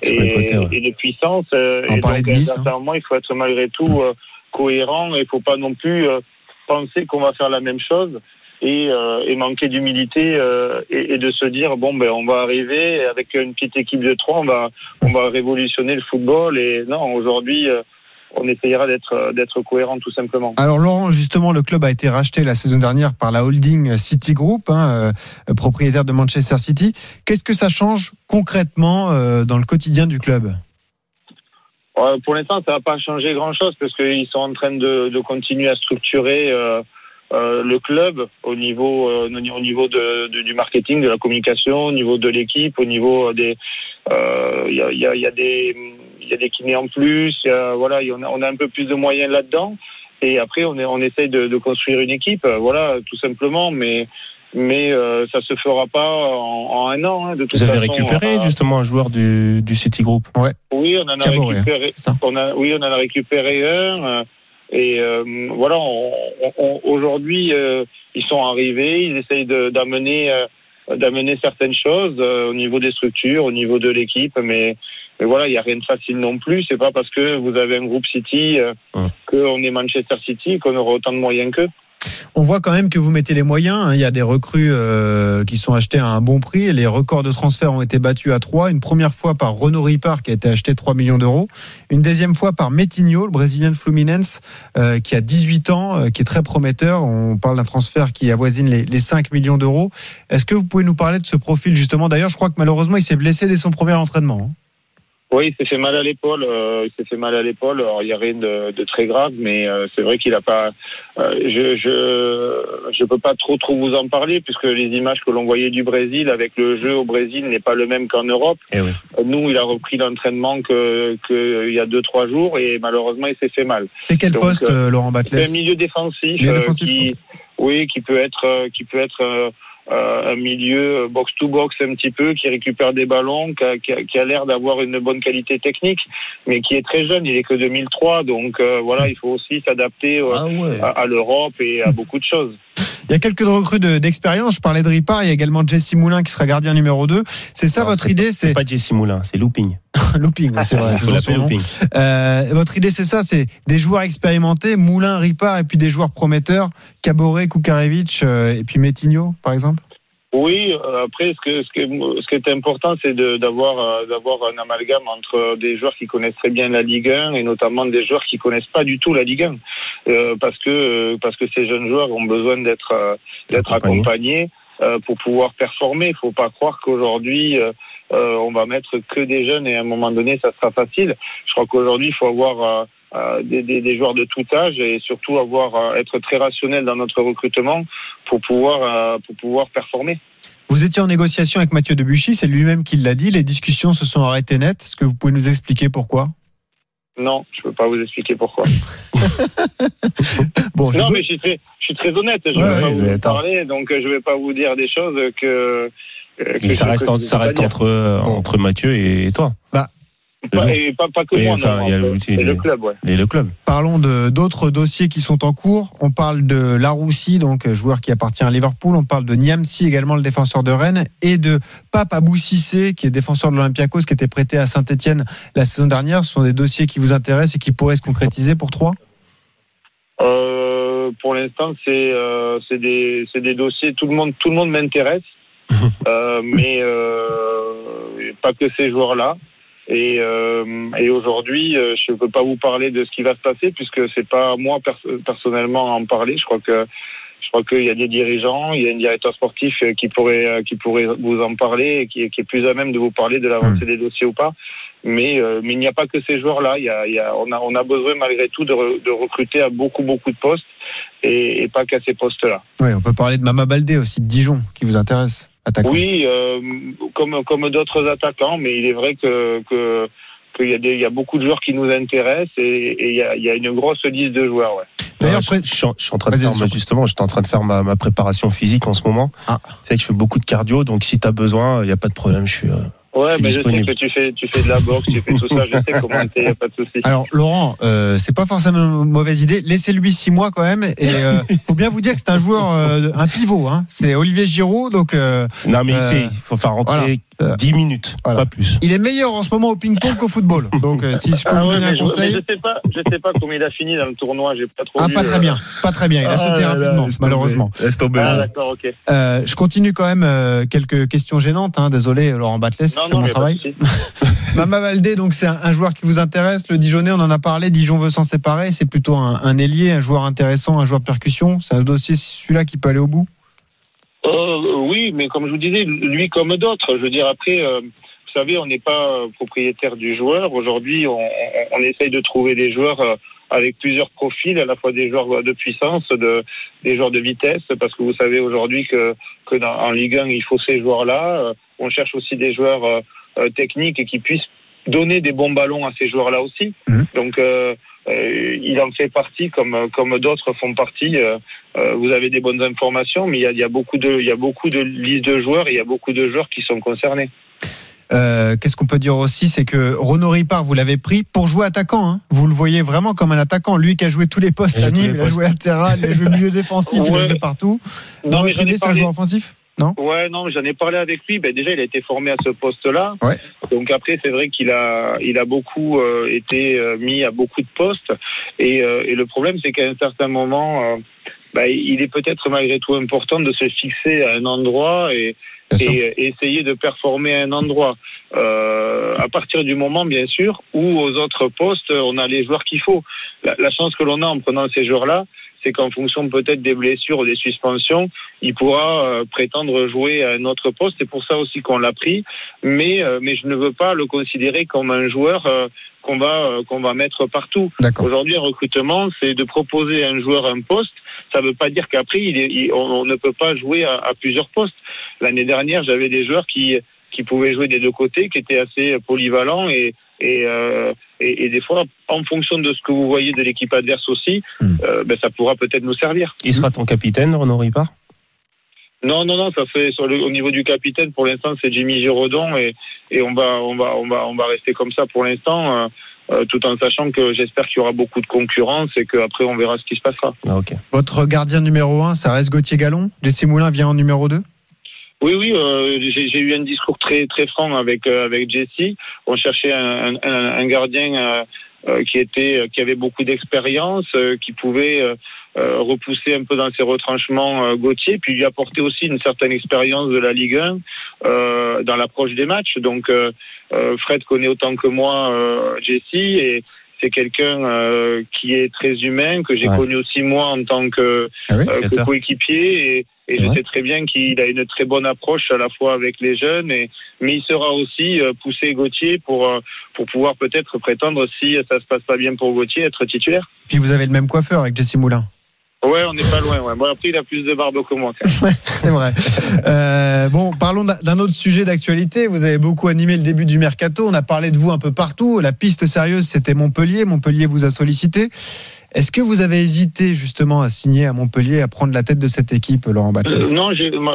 et, ouais. et de puissance. euh, On et donc, de Nice, à un certain moment, il faut être malgré tout euh, cohérent. Il faut pas non plus penser qu'on va faire la même chose et, euh, et manquer d'humilité euh, et, et de se dire bon ben on va arriver avec une petite équipe de trois, on va on va révolutionner le football. Et non, aujourd'hui. euh, on essayera d'être euh, d'être cohérent tout simplement. Alors Laurent, justement, le club a été racheté la saison dernière par la holding City Group, hein, euh, propriétaire de Manchester City. Qu'est-ce que ça change concrètement euh, dans le quotidien du club? Euh, pour l'instant, ça va pas changer grand-chose parce qu'ils sont en train de, de continuer à structurer le club au niveau, au niveau de, de- du marketing, de la communication, au niveau de l'équipe, au niveau des, il y, a, il y, a, il y a des, il y a des kinés en plus, a, voilà, a- on a un peu plus de moyens là-dedans. Et après, on, est, on essaye de, de construire une équipe, euh, voilà, tout simplement. Mais mais euh, ça se fera pas en, en un an. hein, de toute Vous avez façon, récupéré euh, justement un joueur du, du City Group? Ouais. oui, on en a Caboret, récupéré. On a, oui, on en a récupéré un. euh, Et euh, voilà, aujourd'hui, euh, ils sont arrivés, ils essayent d'amener euh, d'amener certaines choses euh, au niveau des structures, au niveau de l'équipe, mais, mais voilà, il n'y a rien de facile non plus. C'est pas parce que vous avez un groupe City euh, qu'on est Manchester City qu'on aura autant de moyens qu'eux. On voit quand même que vous mettez les moyens. hein. Il y a des recrues euh, qui sont achetées à un bon prix. Les records de transfert ont été battus à 3. Une première fois par Renaud Ripard qui a été acheté 3 millions d'euros. Une deuxième fois par Metinho, le Brésilien de Fluminense, euh, qui a 18 ans, euh, qui est très prometteur. On parle d'un transfert qui avoisine les, les 5 millions d'euros. Est-ce que vous pouvez nous parler de ce profil justement? D'ailleurs, je crois que malheureusement, il s'est blessé dès son premier entraînement. hein. Oui, il s'est fait mal à l'épaule. euh, il s'est fait mal à l'épaule. Alors, il n'y a rien de, de très grave, mais euh, c'est vrai qu'il a pas. euh, je je je peux pas trop trop vous en parler puisque les images que l'on voyait du Brésil avec le jeu au Brésil n'est pas le même qu'en Europe. Eh oui. Euh, Nous, il a repris l'entraînement que, que il y a deux trois jours et malheureusement, il s'est fait mal. C'est quel Donc, poste, euh, euh, Laurent Batles C'est un milieu défensif, Milieu euh, défensif, qui, oui, qui peut être, euh, qui peut être euh, euh, un milieu box to box un petit peu, qui récupère des ballons, qui a, qui a- qui a l'air d'avoir une bonne qualité technique, mais qui est très jeune. Il est que 2003, donc euh, voilà, il faut aussi s'adapter euh, Ah à, à l'Europe et à beaucoup de choses. Il y a quelques recrues de- d'expérience. Je parlais de Ripard. Il y a également Jesse Moulin qui sera gardien numéro 2. C'est ça Non, votre idée C'est pas Jesse Moulin, c'est Looping. looping, c'est vrai. Looping. Euh, votre idée, c'est ça, c'est des joueurs expérimentés, Moulin, Ripard, et puis des joueurs prometteurs, Caboret, Kukarevich, euh, et puis Metinho, par exemple? Oui, euh, après, ce, que, ce, que, ce qui est important, c'est de- d'avoir euh, d'avoir un amalgame entre des joueurs qui connaissent très bien la Ligue 1 et notamment des joueurs qui connaissent pas du tout la Ligue 1, Euh, parce que euh, parce que ces jeunes joueurs ont besoin d'être d'être Accompagnés. euh, pour pouvoir performer. Il faut pas croire qu'aujourd'hui euh, euh, on va mettre que des jeunes et à un moment donné ça sera facile. Je crois qu'aujourd'hui il faut avoir euh, des, des, des, joueurs de tout âge et surtout avoir euh, être très rationnel dans notre recrutement pour pouvoir euh, pour pouvoir performer. Vous étiez en négociation avec Mathieu Debuchy, c'est lui-même qui l'a dit. Les discussions se sont arrêtées net. Est-ce que vous pouvez nous expliquer pourquoi? Non, je peux pas vous expliquer pourquoi. bon, non, mais je suis très, je suis très honnête. Je ne Ouais, vais pas vous attends. parler, donc je vais pas vous dire des choses que. que ça reste, que en- je ça reste dire. entre, entre Mathieu et toi. Pas, et pas, pas que Et moi, enfin, non, il y a non, le- club, ouais. Et le club. Parlons de d'autres dossiers qui sont en cours. On parle de Laroussi, donc euh, joueur qui appartient à Liverpool. On parle de Niamsi, également le défenseur de Rennes, et de Pape Abou Cissé, qui est défenseur de l'Olympiakos, qui était prêté à Saint-Etienne la saison dernière. Ce sont des dossiers qui vous intéressent et qui pourraient se concrétiser pour trois Euh, pour l'instant, c'est euh, c'est des c'est des dossiers. Tout le monde tout le monde m'intéresse, euh, mais euh, pas que ces joueurs-là. Et, euh, et aujourd'hui, euh, je ne peux pas vous parler de ce qui va se passer puisque c'est pas moi pers- personnellement à en parler. Je crois que je crois qu'il y a des dirigeants, il y a un directeur sportif euh, qui pourrait euh, qui pourrait vous en parler et qui, qui est plus à même de vous parler de l'avancée des dossiers ou pas. Mais euh, mais il n'y a pas que ces joueurs-là. Il y a, il y a on a on a besoin malgré tout de, re- de recruter à beaucoup beaucoup de postes et, et pas qu'à ces postes-là. Oui, on peut parler de Mama Baldé aussi, de Dijon, qui vous intéresse. Attaquant. Oui, euh, comme comme d'autres attaquants, mais il est vrai que que qu'il y a des il y a beaucoup de joueurs qui nous intéressent et, et il y a il y a une grosse liste de joueurs. Ouais. D'ailleurs, je, je suis en- je suis en train de faire, surtout. justement, j'étais en train de faire ma, ma préparation physique en ce moment. Ah. C'est vrai que je fais beaucoup de cardio, donc si tu as besoin, il n'y a pas de problème, je suis. euh, Ouais, mais je sais que tu fais tu fais de la boxe, tu fais tout ça, je sais comment t'es, y a pas de souci. Alors Laurent, euh, c'est pas forcément une mauvaise idée. Laissez-lui six mois quand même. Et euh, faut bien vous dire que c'est un joueur, euh, un pivot. Hein. C'est Olivier Giroud, donc euh, Non, mais Euh, il sait, il faut faire rentrer voilà. 10 minutes, Voilà. pas plus. il est meilleur en ce moment au ping-pong qu'au football. Donc euh, si je peux Ah vous ouais, donner un je, conseil, je sais pas, je sais pas comment il a fini dans le tournoi, j'ai pas trop ah vu, pas très bien, pas très bien. Il a sauté Ah là là, rapidement, malheureusement. Laisse tomber. Ah là. d'accord, ok. Euh, je continue quand même euh, quelques questions gênantes. Hein. Désolé, Laurent Batles, Non, non, mon travail. Mama Baldé, donc c'est un, un joueur qui vous intéresse. Le Dijonais, on en a parlé. Dijon veut s'en séparer. C'est plutôt un, un ailier, un joueur intéressant, un joueur de percussion. C'est un dossier celui-là qui peut aller au bout. Euh, oui, mais comme je vous disais, lui comme d'autres, je veux dire après, euh, vous savez, on n'est pas propriétaire du joueur. Aujourd'hui, on, on, on essaye de trouver des joueurs euh, avec plusieurs profils, à la fois des joueurs de puissance, de, des joueurs de vitesse, parce que vous savez aujourd'hui que, que dans, en Ligue 1, il faut ces joueurs-là. On cherche aussi des joueurs euh, euh, techniques et qui puissent donner des bons ballons à ces joueurs-là aussi. Mhm. Donc, euh, euh, il en fait partie, comme comme d'autres font partie. Euh, euh, vous avez des bonnes informations, mais il y a, il y a beaucoup de il y a beaucoup de listes de joueurs et il y a beaucoup de joueurs qui sont concernés. Euh, Qu'est-ce qu'on peut dire aussi, c'est que Renaud Ripard, vous l'avez pris pour jouer attaquant. Hein. Vous le voyez vraiment comme un attaquant. Lui qui a joué tous les postes Il a à Nîmes, il a joué latéral, il a joué milieu défensif, il a joué partout. Non, Dans mais votre idée, c'est un joueur offensif? Non Ouais, non, j'en ai parlé avec lui. Ben déjà, il a été formé à ce poste-là. Ouais. Donc après, c'est vrai qu'il a, il a beaucoup euh, été euh, mis à beaucoup de postes. Et, euh, et le problème, c'est qu'à un certain moment, euh, bah, il est peut-être malgré tout important de se fixer à un endroit et, et, et essayer de performer à un endroit. Euh, à partir du moment, bien sûr, où aux autres postes, on a les joueurs qu'il faut. La, la chance que l'on a en prenant ces joueurs-là, c'est qu'en fonction peut-être des blessures ou des suspensions, il pourra euh, prétendre jouer à un autre poste. C'est pour ça aussi qu'on l'a pris. Mais, euh, mais je ne veux pas le considérer comme un joueur euh, qu'on va, qu'on va mettre partout. Aujourd'hui, un recrutement, c'est de proposer à un joueur un poste. Ça ne veut pas dire qu'après, il est- il- on, on ne peut pas jouer à, à plusieurs postes. L'année dernière, j'avais des joueurs qui, qui pouvaient jouer des deux côtés, qui étaient assez polyvalents et, et, euh, et, et des fois, en fonction de ce que vous voyez de l'équipe adverse aussi, Hmm. euh, ben, ça pourra peut-être nous servir. Il sera ton capitaine, Renaud Ripard? Non, non, non, ça fait sur le, au niveau du capitaine pour l'instant c'est Jimmy Giraudon et, et on va on va on va on va rester comme ça pour l'instant, euh, euh, tout en sachant que j'espère qu'il y aura beaucoup de concurrence et qu'après on verra ce qui se passera. Ah, ok. Votre gardien numéro 1, ça reste Gauthier Gallon? Jesse Moulin vient en numéro 2 Oui, oui, euh, j'ai eu un discours très très franc avec euh, avec Jesse. On cherchait un, un, un gardien euh, euh, qui était qui avait beaucoup d'expérience, euh, qui pouvait euh, euh, repousser un peu dans ses retranchements euh, Gauthier, puis lui apporter aussi une certaine expérience de la Ligue 1 euh, dans l'approche des matchs. Donc euh, euh, Fred connaît autant que moi euh, Jesse et c'est quelqu'un euh, qui est très humain, que j'ai Ouais. connu aussi moi en tant que, Ah oui euh, que coéquipier. Et, et je sais très bien qu'il a une très bonne approche à la fois avec les jeunes, et, mais il sera aussi euh, poussé Gauthier pour, pour pouvoir peut-être prétendre, si ça se passe pas bien pour Gauthier, être titulaire. Puis vous avez le même coiffeur avec Jesse Moulin. Ouais, on n'est pas loin. Bon, après, il a plus de barbe que moi. C'est vrai. Euh, bon, parlons d'un autre sujet d'actualité. Vous avez beaucoup animé le début du mercato. On a parlé de vous un peu partout. La piste sérieuse, c'était Montpellier. Montpellier vous a sollicité. Est-ce que vous avez hésité justement à signer à Montpellier, à prendre la tête de cette équipe, Laurent Euh, Bacchus non,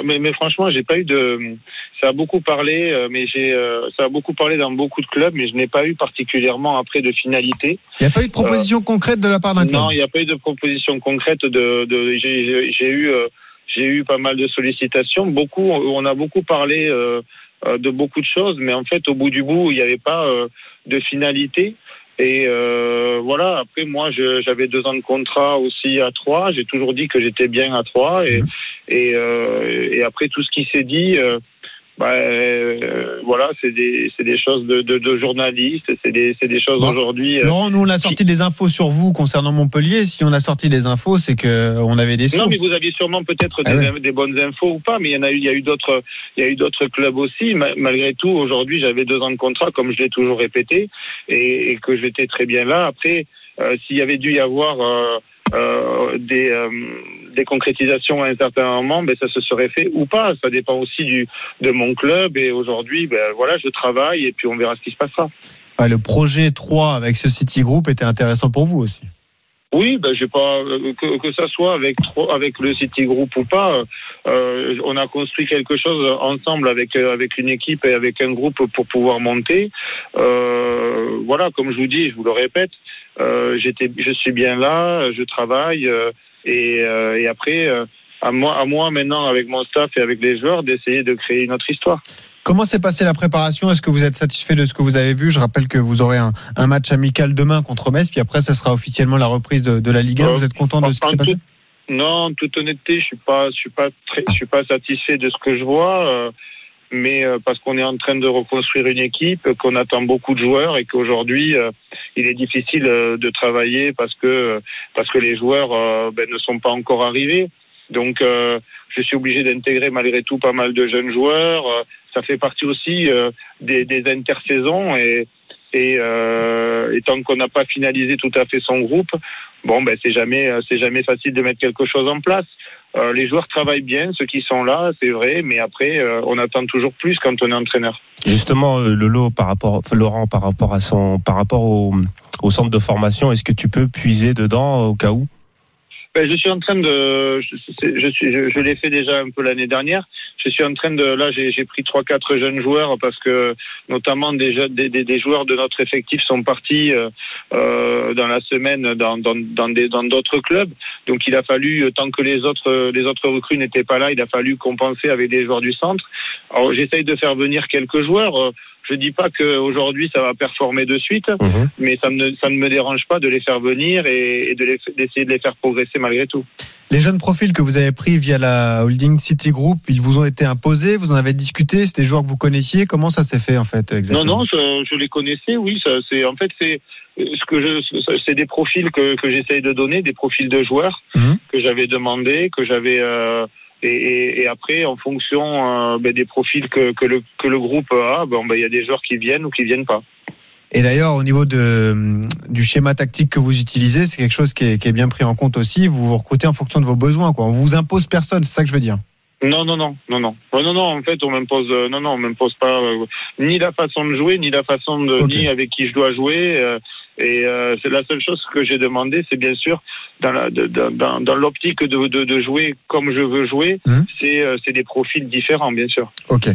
mais, mais franchement, j'ai pas eu de. Ça a beaucoup parlé, euh, mais j'ai. euh, Ça a beaucoup parlé dans beaucoup de clubs, mais je n'ai pas eu particulièrement après de finalité. Il n'y a pas eu de proposition concrète de la part d'un club Non, il n'y a pas eu de proposition concrète. De, de j'ai- eu, euh, j'ai eu pas mal de sollicitations. Beaucoup, on a beaucoup parlé euh, euh, de beaucoup de choses, mais en fait, au bout du bout, il n'y avait pas euh, de finalité. Et euh, voilà. Après, moi, j'avais deux ans de contrat aussi à Troyes. J'ai toujours dit que j'étais bien à Troyes. Et, et, euh, et après tout ce qui s'est dit. Bah, euh, voilà, c'est des, c'est des choses de, de, de journalistes, c'est des, c'est des choses Bon. aujourd'hui. euh, Laurent, nous on a sorti des infos sur vous concernant Montpellier. Si on a sorti des infos, c'est que on avait des sources. Non, mais vous aviez sûrement peut-être Ah des, ouais. des bonnes infos ou pas, mais il y en a eu, il y a eu d'autres, il y a eu d'autres clubs aussi. Ma- Malgré tout, aujourd'hui, j'avais deux ans de contrat, comme je l'ai toujours répété, et, et que j'étais très bien là. Après, euh, s'il y avait dû y avoir euh, euh, des, euh, des concrétisations à un certain moment, ben ça se serait fait ou pas. Ça dépend aussi du de mon club. Et aujourd'hui, ben voilà, je travaille et puis on verra ce qui se passera. Ah, le projet 3 avec ce City Group était intéressant pour vous aussi. Oui, ben j'ai pas euh, que, que ça soit avec avec le City Group ou pas, euh, on a construit quelque chose ensemble avec euh, avec une équipe et avec un groupe pour pouvoir monter. Euh, voilà, comme je vous dis, je vous le répète, euh, j'étais, je suis bien là, je travaille et, euh, et après euh, à moi à moi maintenant avec mon staff et avec les joueurs d'essayer de créer une autre histoire. Comment s'est passée la préparation? Est-ce que vous êtes satisfait de ce que vous avez vu? Je rappelle que vous aurez un, un match amical demain contre Metz, puis après, ça sera officiellement la reprise de, de la Ligue 1. Euh, Vous êtes content de ce qui s'est passé? Non, en toute honnêteté, je suis pas, je suis pas très, je suis pas satisfait de ce que je vois, euh, mais euh, parce qu'on est en train de reconstruire une équipe, qu'on attend beaucoup de joueurs et qu'aujourd'hui, il est difficile euh, de travailler parce que parce que les joueurs euh, ben, ne sont pas encore arrivés. Donc, euh, je suis obligé d'intégrer malgré tout pas mal de jeunes joueurs. Euh, Ça fait partie aussi euh, des, des intersaisons et et, euh, et tant qu'on n'a pas finalisé tout à fait son groupe, bon ben c'est jamais euh, c'est jamais facile de mettre quelque chose en place. Euh, les joueurs travaillent bien, ceux qui sont là, c'est vrai, mais après euh, on attend toujours plus quand on est entraîneur. Justement, euh, Lolo, par rapport, Laurent, par rapport à son, par rapport au, au centre de formation, est-ce que tu peux puiser dedans au cas où? Ben, je suis en train de, je, je je, je l'ai fait déjà un peu l'année dernière. Je suis en train de, là, j'ai pris trois, quatre jeunes joueurs parce que, notamment des, des, des, des joueurs de notre effectif sont partis euh, euh, dans la semaine dans dans dans dans d'autres clubs. Donc, il a fallu, euh, tant que les autres euh, les autres recrues n'étaient pas là, il a fallu compenser avec des joueurs du centre. Alors, j'essaye de faire venir quelques joueurs. Je dis pas qu'aujourd'hui ça va performer de suite, mais ça ne ça ne me dérange pas de les faire venir et, et d'essayer de les faire progresser malgré tout. Les jeunes profils que vous avez pris via la holding City Group, ils vous ont été imposés, vous en avez discuté, c'est des joueurs que vous connaissiez. Comment ça s'est fait en fait exactement Non, non, je, je les connaissais, oui. C'est en fait c'est ce que je, c'est des profils que, que j'essaye de donner, des profils de joueurs Mhm. que j'avais demandé, que j'avais euh, et, et, et après en fonction euh, ben, des profils que, que le que le groupe a, bon ben il y a des joueurs qui viennent ou qui viennent pas. Et d'ailleurs, au niveau de, du schéma tactique que vous utilisez, c'est quelque chose qui est, qui est bien pris en compte aussi. Vous vous recrutez en fonction de vos besoins. Quoi. On vous impose personne, c'est ça que je veux dire. Non, non, non, non, non, non, non. En fait, on m'impose, euh, non, non, on m'impose pas euh, ni la façon de jouer, ni la façon de, ni avec qui je dois jouer. Et euh, c'est la seule chose que j'ai demandé, c'est bien sûr dans l'optique de, de, de jouer comme je veux jouer, c'est euh, c'est des profils différents, bien sûr. Ok.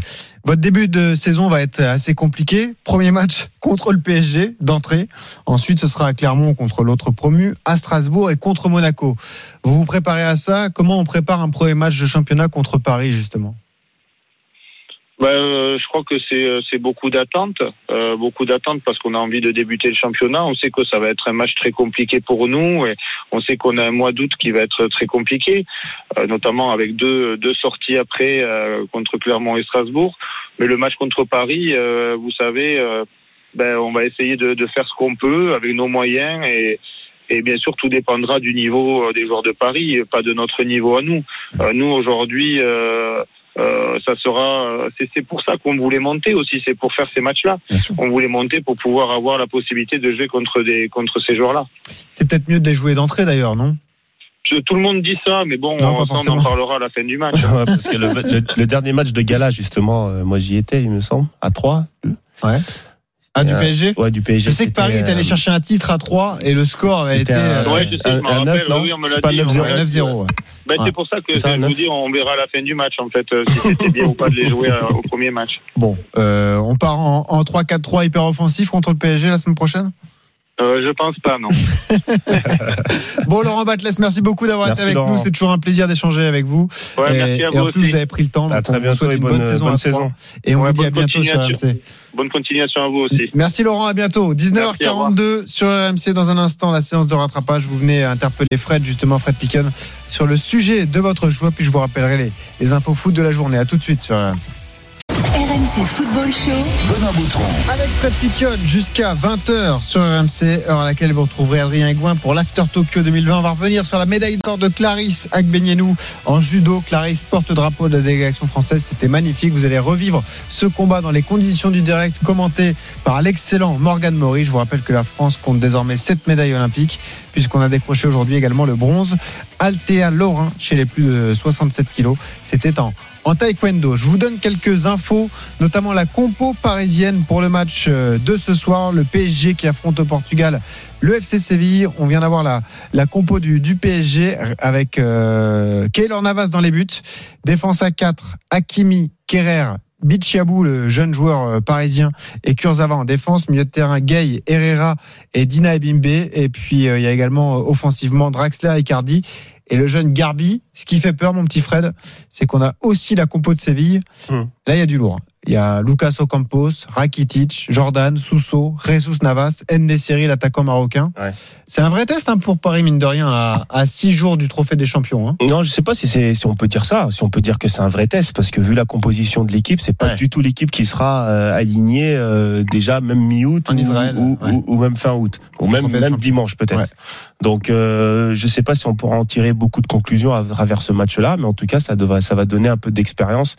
Votre début de saison va être assez compliqué. Premier match contre le PSG d'entrée. Ensuite, ce sera à Clermont contre l'autre promu, à Strasbourg et contre Monaco. Vous vous préparez à ça? Comment on prépare un premier match de championnat contre Paris, justement? Ben, euh, je crois que c'est euh, c'est beaucoup d'attentes, euh, beaucoup d'attentes parce qu'on a envie de débuter le championnat. On sait que ça va être un match très compliqué pour nous et on sait qu'on a un mois d'août qui va être très compliqué, euh, notamment avec deux deux sorties après euh, contre Clermont et Strasbourg. Mais le match contre Paris, euh, vous savez. ben, on va essayer de, de faire ce qu'on peut avec nos moyens et, et bien sûr, tout dépendra du niveau des joueurs de Paris, pas de notre niveau à nous. Nous, aujourd'hui, euh, euh, ça sera. C'est c'est pour ça qu'on voulait monter aussi. C'est pour faire ces matchs-là. On voulait monter pour pouvoir avoir la possibilité de jouer contre des contre ces joueurs-là. C'est peut-être mieux de les jouer d'entrée d'ailleurs, non? Tout le monde dit ça, mais bon, Non, on, en parlera à la fin du match. Ouais, parce que le, le- le dernier match de gala, justement, euh, moi j'y étais, il me semble, à 3. Ouais. Ah, du Euh, PSG Ouais, du PSG. Je sais que Paris est allé euh, chercher un titre à 3 et le score avait C'était été. un- euh, Ouais, je sais, je un- m'en un rappelle, neuf, non oui, on me l'a C'est pas dit, 9-0. on me l'a dit. 9-0. ouais. Ouais. C'est pour ça que ça, je vous dis, on verra à la fin du match, en fait, si c'était bien ou pas de les jouer euh, au premier match. Bon, euh, on part en, en 3-4-3 hyper offensif contre le PSG la semaine prochaine? Euh, je pense pas, non. Bon, Laurent Batles, merci beaucoup d'avoir été avec Laurent. nous. C'est toujours un plaisir d'échanger avec vous. Ouais, et, merci à et vous en plus, aussi. vous avez pris le temps. À très on vous bientôt souhaite et une bonne, bonne saison. bonne saison. Et on Ouais, vous dit à bientôt sur. RMC. Bonne continuation à vous aussi. Merci Laurent, à bientôt. Merci, au 19h42 sur RMC. Dans un instant, la séance de rattrapage. Vous venez interpeller Fred, justement, Fred Picken, sur le sujet de votre choix. Puis je vous rappellerai les, les infos foot de la journée. À tout de suite sur RMC. RMC Football Show. Benoît Boutron. Avec Fred Piquion jusqu'à 20h sur RMC, heure à laquelle vous retrouverez Adrien Aigouin pour l'After Tokyo 2020. On va revenir sur la médaille d'or de Clarisse Agbenienou en judo. Clarisse porte-drapeau de la délégation française. C'était magnifique. Vous allez revivre ce combat dans les conditions du direct commenté par l'excellent Morgan Maury. Je vous rappelle que la France compte désormais 7 médailles olympiques puisqu'on a décroché aujourd'hui également le bronze. Althea Lorrain chez les plus de 67 kilos. C'était en en taekwondo. Je vous donne quelques infos, notamment la compo parisienne pour le match euh, de ce soir, le PSG qui affronte au Portugal le FC Séville. On vient d'avoir la, la compo du, du PSG avec euh, Navas dans les buts, défense à 4, Hakimi, Kerrer, Bichiabou, le jeune joueur euh, parisien, et Kurzawa en défense, milieu de terrain, Gay, Herrera et Dina Ebimbe. Et puis euh, il y a également offensivement Draxler, Icardi et le jeune Garbi. Ce qui fait peur, mon petit Fred, c'est qu'on a aussi la compo de Séville. Hum. Là, il y a du lourd. Il y a Lucas Ocampos, Rakitic, Jordan, Sousso, Jesus Navas, Ndesiri, l'attaquant marocain. Ouais. C'est un vrai test hein, pour Paris, mine de rien, à, à six jours du trophée des champions. hein. Non, je sais pas si c'est si on peut dire ça, si on peut dire que c'est un vrai test parce que vu la composition de l'équipe, c'est pas Ouais. du tout l'équipe qui sera euh, alignée euh, déjà même mi-août En ou, Israël, ou, ouais. ou- ou même fin août ou même dimanche peut-être. Ouais. Donc euh, je sais pas si on pourra en tirer beaucoup de conclusions à travers ce match-là, mais en tout cas ça devrait ça va donner un peu d'expérience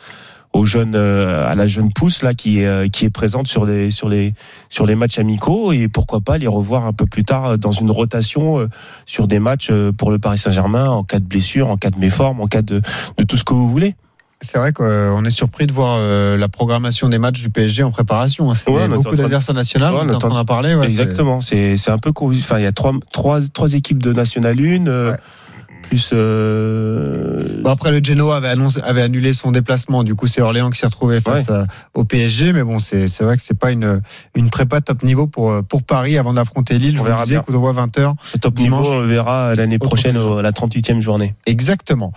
aux jeunes euh, à la jeune pousse là qui est euh, qui est présente sur les sur les sur les matchs amicaux et pourquoi pas les revoir un peu plus tard euh, dans une rotation sur des matchs pour le Paris Saint-Germain en cas de blessure, en cas de méforme, en cas de de tout ce que vous voulez. C'est vrai qu'on est surpris de voir la programmation des matchs du PSG en préparation. hein. C'était Ouais, beaucoup d'adversaires nationaux. Ouais, on en train d'en parler. ouais, Exactement, c'est c'est un peu enfin il y a trois trois trois équipes de National 1 euh, Ouais. Plus euh, Bon, après, le Genoa avait, annoncé, avait annulé son déplacement. Du coup, c'est Orléans qui s'est retrouvé face à- au PSG. Mais bon, c'est vrai que c'est pas une, une prépa top niveau pour, euh, pour Paris avant d'affronter Lille. Je On vous verra disais bien. qu'on voit 20h. le top dimanche. niveau on verra l'année prochaine au- la 38e journée. Exactement.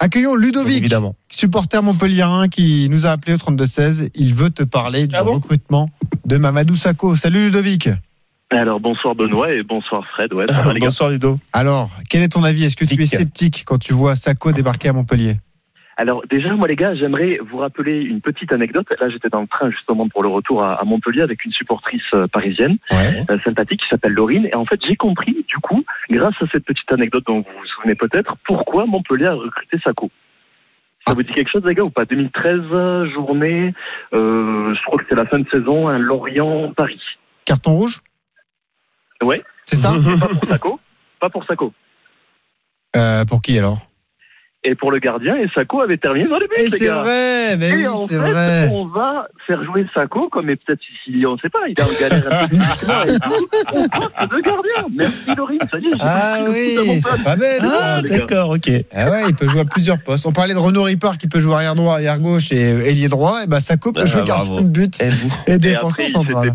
Accueillons Ludovic, évidemment. supporter montpelliérain qui nous a appelé au 32-16. Il veut te parler du Ah bon recrutement de Mamadou Sakho. Salut Ludovic. Alors bonsoir Benoît et bonsoir Fred. Ouais, ça va les gars. Bonsoir Ludo. Alors, quel est ton avis? Est-ce que tu es sceptique quand tu vois Sakho débarquer à Montpellier? Alors déjà moi les gars, j'aimerais vous rappeler une petite anecdote. Là j'étais dans le train justement pour le retour à, Montpellier avec une supportrice euh, parisienne Ouais. euh, sympathique qui s'appelle Laurine et en fait j'ai compris du coup grâce à cette petite anecdote dont vous vous souvenez peut-être pourquoi Montpellier a recruté Sako. Ça Ah. vous dit quelque chose les gars ou pas? 2013 euh, journée, euh, je crois que c'est la fin de saison, un Lorient-Paris. Carton rouge? Ouais, C'est ça pas pour Sako, pas pour Sako. Euh, Pour qui alors? Et pour le gardien, et Sako avait terminé dans les buts Et les c'est gars. vrai, mais Et oui, en c'est fait, vrai. on va faire jouer Sako, comme et peut-être si on ne sait pas, il est en galère un peu de gardien. Merci Laurine, ça y est, j'ai Ah le oui, c'est pas bête. Ah d'accord, OK. Ah ouais, il peut jouer à plusieurs postes. On parlait de Renaud Ripard qui peut jouer arrière droit, arrière gauche et ailier droit. Et ben Sako peut Ah, jouer bravo. gardien de but Et et défenseur central.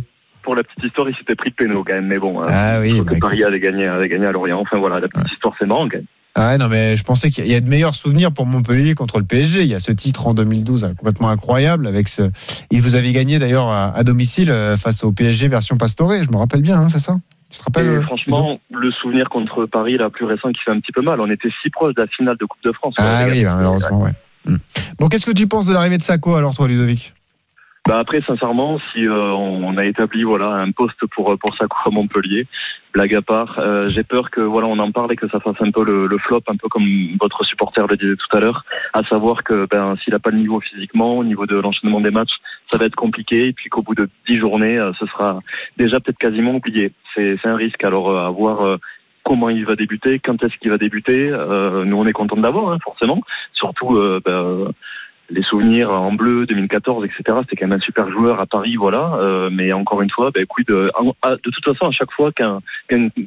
Pour la petite histoire, il s'était pris de pénaux quand même, mais bon. hein. Ah oui, bah, Paris avait gagné, avait gagné à Lorient. Enfin voilà, la petite histoire, c'est marrant quand même. Ah ouais, non mais je pensais qu'il y a de meilleurs souvenirs pour Montpellier contre le PSG. Il y a ce titre en 2012 hein, complètement incroyable avec ce. Et vous avez gagné d'ailleurs à, à domicile euh, face au PSG version Pastore. Je me rappelle bien, hein, c'est ça? Tu te rappelles Et euh, franchement, le souvenir contre Paris, la plus récent, qui fait un petit peu mal. On était si proche de la finale de Coupe de France. Ah oui, bah, malheureusement, ouais. Hmm. Bon, qu'est-ce que tu penses de l'arrivée de Sako alors, toi, Ludovic? Bah après, sincèrement, si euh, on a établi voilà un poste pour pour Sako à Montpellier, blague à part, euh, j'ai peur que voilà on en parle et que ça fasse un peu le, le, flop, un peu comme votre supporter le disait tout à l'heure, à savoir que ben s'il a pas le niveau physiquement, au niveau de l'enchaînement des matchs, ça va être compliqué et puis qu'au bout de dix journées, euh, ce sera déjà peut-être quasiment oublié. C'est c'est un risque. Alors à voir comment il va débuter, quand est-ce qu'il va débuter. nous, on est content d'avoir, hein, forcément. Surtout, ben, les souvenirs en bleu 2014 etc c'était quand même un super joueur à Paris voilà. Euh, mais encore une fois ben, de, de toute façon à chaque fois qu'un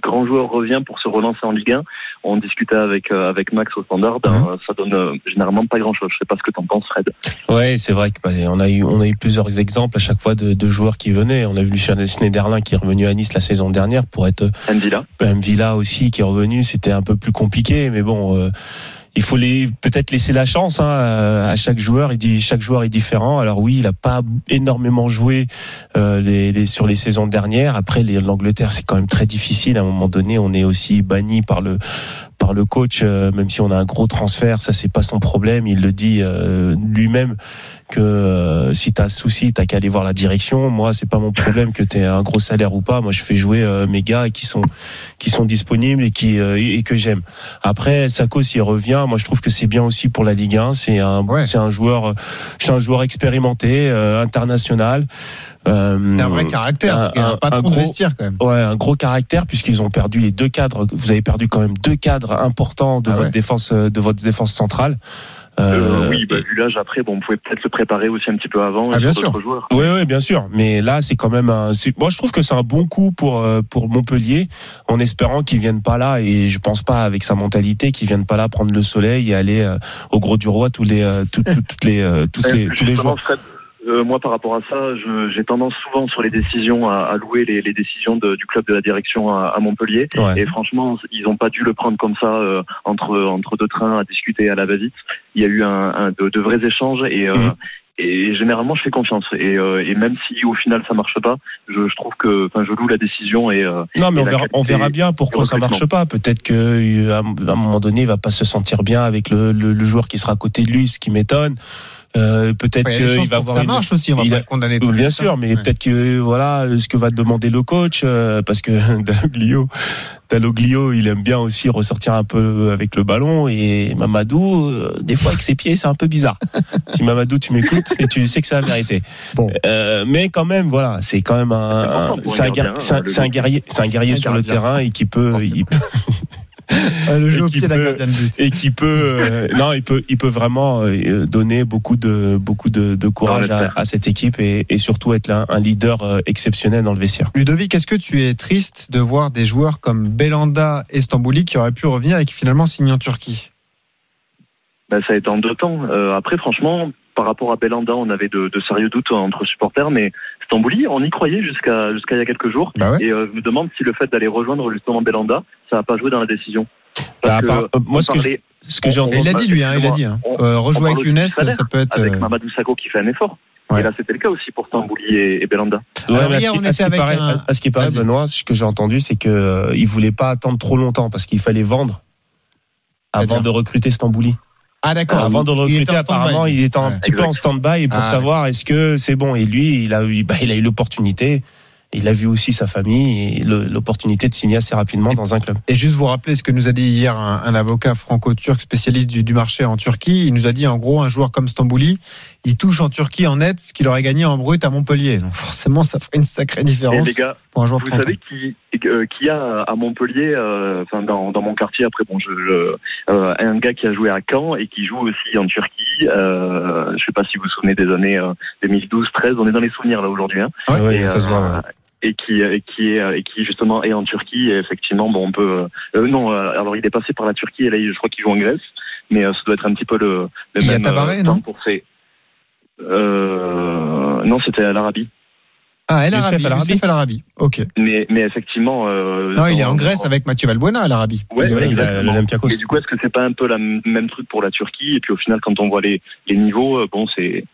grand joueur revient pour se relancer en Ligue 1 on discutait avec euh, avec Max au standard ben, mhm. ça donne euh, généralement pas grand chose je sais pas ce que t'en penses Fred. Ouais c'est vrai qu'on bah, a eu on a eu plusieurs exemples à chaque fois de, de joueurs qui venaient. On a vu Lucien Schneiderlin qui est revenu à Nice la saison dernière pour être Mvilla. Villa aussi qui est revenu. C'était un peu plus compliqué mais bon il faut les peut-être laisser la chance hein, à chaque joueur. Il dit chaque joueur est différent. Alors oui, il a pas énormément joué euh, les, les, sur les saisons dernières. Après, l'Angleterre, c'est quand même très difficile. À un moment donné, on est aussi banni par le par le coach, euh, même si on a un gros transfert, ça c'est pas son problème. Il le dit euh, lui-même que euh, si t'as souci, t'as qu'à aller voir la direction. Moi, c'est pas mon problème que t'aies un gros salaire ou pas. Moi, je fais jouer mes gars qui sont qui sont disponibles et qui et que j'aime. Après, Sako s'il revient, moi je trouve que c'est bien aussi pour la Ligue 1. C'est un c'est un joueur, c'est un joueur expérimenté, international. Euh, c'est un vrai caractère, un, un, pas trop gros, quand même. Ouais, un gros caractère puisqu'ils ont perdu les deux cadres. Vous avez perdu quand même deux cadres importants de ah votre défense, de votre défense centrale. Euh, euh, oui, bah, vu l'âge après, bon, on pouvait peut-être se préparer aussi un petit peu avant. Ah, bien sûr. Joueurs. Oui, oui, bien sûr. Mais là, c'est quand même un. Moi, je trouve que c'est un bon coup pour euh, pour Montpellier, en espérant qu'ils viennent pas là. Et je pense pas avec sa mentalité qu'ils viennent pas là prendre le soleil et aller au gros du roi tous les toutes, toutes les toutes les tous les jours. Euh, moi, par rapport à ça, j'ai tendance souvent sur les décisions à, à louer les, les décisions de, du club de la direction à, à Montpellier. Et franchement, ils n'ont pas dû le prendre comme ça euh, entre entre deux trains à discuter à la va-vite. Il y a eu un, un de, de, vrais échanges et euh, mhm. Et généralement, je fais confiance. Et, euh, et, même si au final ça marche pas, je, je trouve que, enfin, je loue la décision. Et non, mais on verra, on verra bien pourquoi ça marche pas. Peut-être que à un moment donné, il va pas se sentir bien avec le, le, le joueur qui sera à côté de lui, ce qui m'étonne. Euh, peut-être qu'il va avoir ça marche aussi, on va il pas le condamner. Bien sûr, mais peut-être que voilà ce que va demander le coach, euh, parce que Dalloglio, Dalloglio, il aime bien aussi ressortir un peu avec le ballon et Mamadou, euh, des fois avec ses pieds, c'est un peu bizarre. si Mamadou, tu m'écoutes et tu sais que c'est la vérité. Bon. Euh, mais quand même, voilà, c'est quand même un, c'est un, guerrier, c'est un guerrier, c'est un guerrier sur le terrain et qui peut, il peut ah, le jeu au pied peut, et qui peut euh, non il peut il peut vraiment euh, donner beaucoup de beaucoup de, de courage à, à, cette équipe et, et surtout être un, un, leader euh, exceptionnel dans le vestiaire. Ludovic, est-ce que tu es triste de voir des joueurs comme Belanda et Stambouli qui auraient pu revenir et qui finalement signent en Turquie? Ben, ça a été en deux temps. Euh, après, franchement, par rapport à Belanda, on avait de, de, sérieux doutes entre supporters, mais Stambouli, on y croyait jusqu'à jusqu'à il y a quelques jours. Bah et euh, je me demande si le fait d'aller rejoindre justement Belanda, ça n'a pas joué dans la décision. Bah, part, euh, moi, ce que, ce que j'ai entendu, il a dit lui, hein, il a dit. Hein. Euh, rejouer avec Younes, ça, peut être avec Mamadou Sakho qui fait un effort. Ouais. Et là, c'était le cas aussi pour Stambouli et, et Belanda. Ouais, Alors, hier, on était avec paraît, un... à ce qui paraît, Benoît, ce que j'ai entendu, c'est que euh, il voulait pas attendre trop longtemps parce qu'il fallait vendre avant de recruter Stambouli. Ah d'accord. Avant de le recruter, apparemment, il était un petit peu en stand-by pour ah, savoir est-ce que c'est bon. Et lui, il a eu, bah, il a eu l'opportunité il a vu aussi sa famille et l'opportunité de signer assez rapidement dans un club. Et juste vous rappeler ce que nous a dit hier un, avocat franco-turc spécialiste du, marché en Turquie. Il nous a dit en gros un joueur comme Stambouli, il touche en Turquie en net ce qu'il aurait gagné en brut à Montpellier. Donc forcément, ça ferait une sacrée différence. les gars, pour un joueur vous savez qui, euh, qui a à Montpellier, euh, enfin dans, dans mon quartier. Après, bon, je, euh, un gars qui a joué à Caen et qui joue aussi en Turquie. Euh, je sais pas si vous vous souvenez des années 2012-13. On est dans les souvenirs là aujourd'hui. Hein. Ouais, ça se voit et qui et qui est et qui justement est en Turquie et effectivement bon on peut euh, non euh, alors il est passé par la Turquie et là je crois qu'il joue en Grèce mais euh, ça doit être un petit peu le, le il même a Tabaré, non? pour ses euh, non c'était à l'Arabie ah, El Arabi, Youssef Al Arabi. Ok. Mais, mais effectivement. Euh, non, il est en Grèce avec Mathieu Valbuena à l'Arabie. Ouais, ouais exactement. Mais du coup, est-ce que c'est pas un peu la même truc pour la Turquie? Et puis au final, quand on voit les, les niveaux, bon, c'est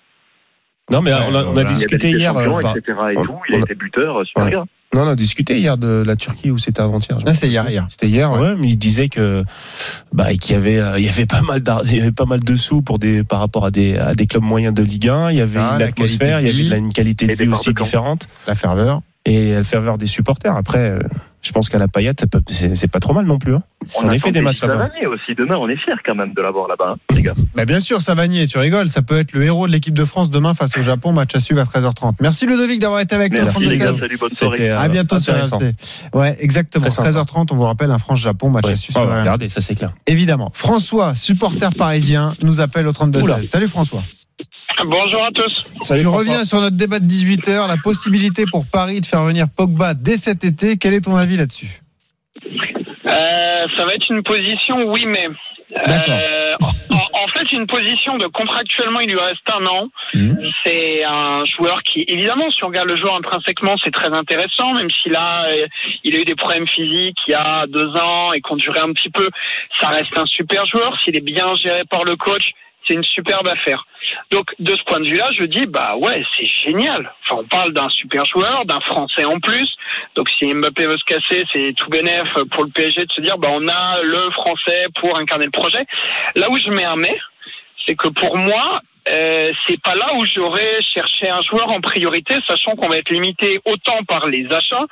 non, mais on a, on a discuté hier. Euh, etc. Et tout, il a été buteur, super bien. Non, on a discuté hier de la Turquie ou c'était avant-hier. je Là, me c'est hier, hier. C'était hier, ouais. mais il disait que bah qu'il y avait euh, il y avait pas mal il y avait pas mal de sous pour des par rapport à des à des clubs moyens de Ligue 1. Il y avait Ah, une la atmosphère, il y avait de la- vie. une qualité de vie aussi différente La ferveur. et la ferveur des supporters. Après, euh, je pense qu'à la paillette, ça peut- c'est c'est pas trop mal non plus. Hein. On, a fait des matchs là-bas. Aussi. Demain, on est fiers quand même de l'avoir là-bas, hein, les gars. Bah bien sûr, Savanier, tu rigoles, ça peut être le héros de l'équipe de France demain face au Japon, match à suivre à 13h30. Merci Ludovic d'avoir été avec nous. Merci, 32 les gars. 16. Salut, bonne soirée. euh, À bientôt sur. RMC. Ouais, exactement. Très sympa. 13h30, on vous rappelle un France-Japon, match Ouais. à suivre regardez, ça c'est clair. Évidemment. François, supporter parisien, nous appelle au 32 Oula. 16. Salut François. Bonjour à tous. Salut, tu François. reviens sur notre débat de 18h, la possibilité pour Paris de faire venir Pogba dès cet été. Quel est ton avis là-dessus? Euh, ça va être une position, oui, mais. D'accord. Euh, en, en fait, une position de contractuellement, il lui reste un an. Mhm. C'est un joueur qui, évidemment, si on regarde le joueur intrinsèquement, c'est très intéressant, même si là, euh, il a eu des problèmes physiques il y a deux ans et qu'on durait un petit peu. Ça reste un super joueur. S'il est bien géré par le coach, c'est une superbe affaire. Donc, de ce point de vue-là, je dis, bah ouais, c'est génial. On parle d'un super joueur, d'un Français en plus. Donc, si Mbappé veut se casser, c'est tout bénef pour le PSG de se dire, bah on a le Français pour incarner le projet. Là où je mets un mais, c'est que pour moi, euh, c'est pas là où j'aurais cherché un joueur en priorité, sachant qu'on va être limité autant par les achats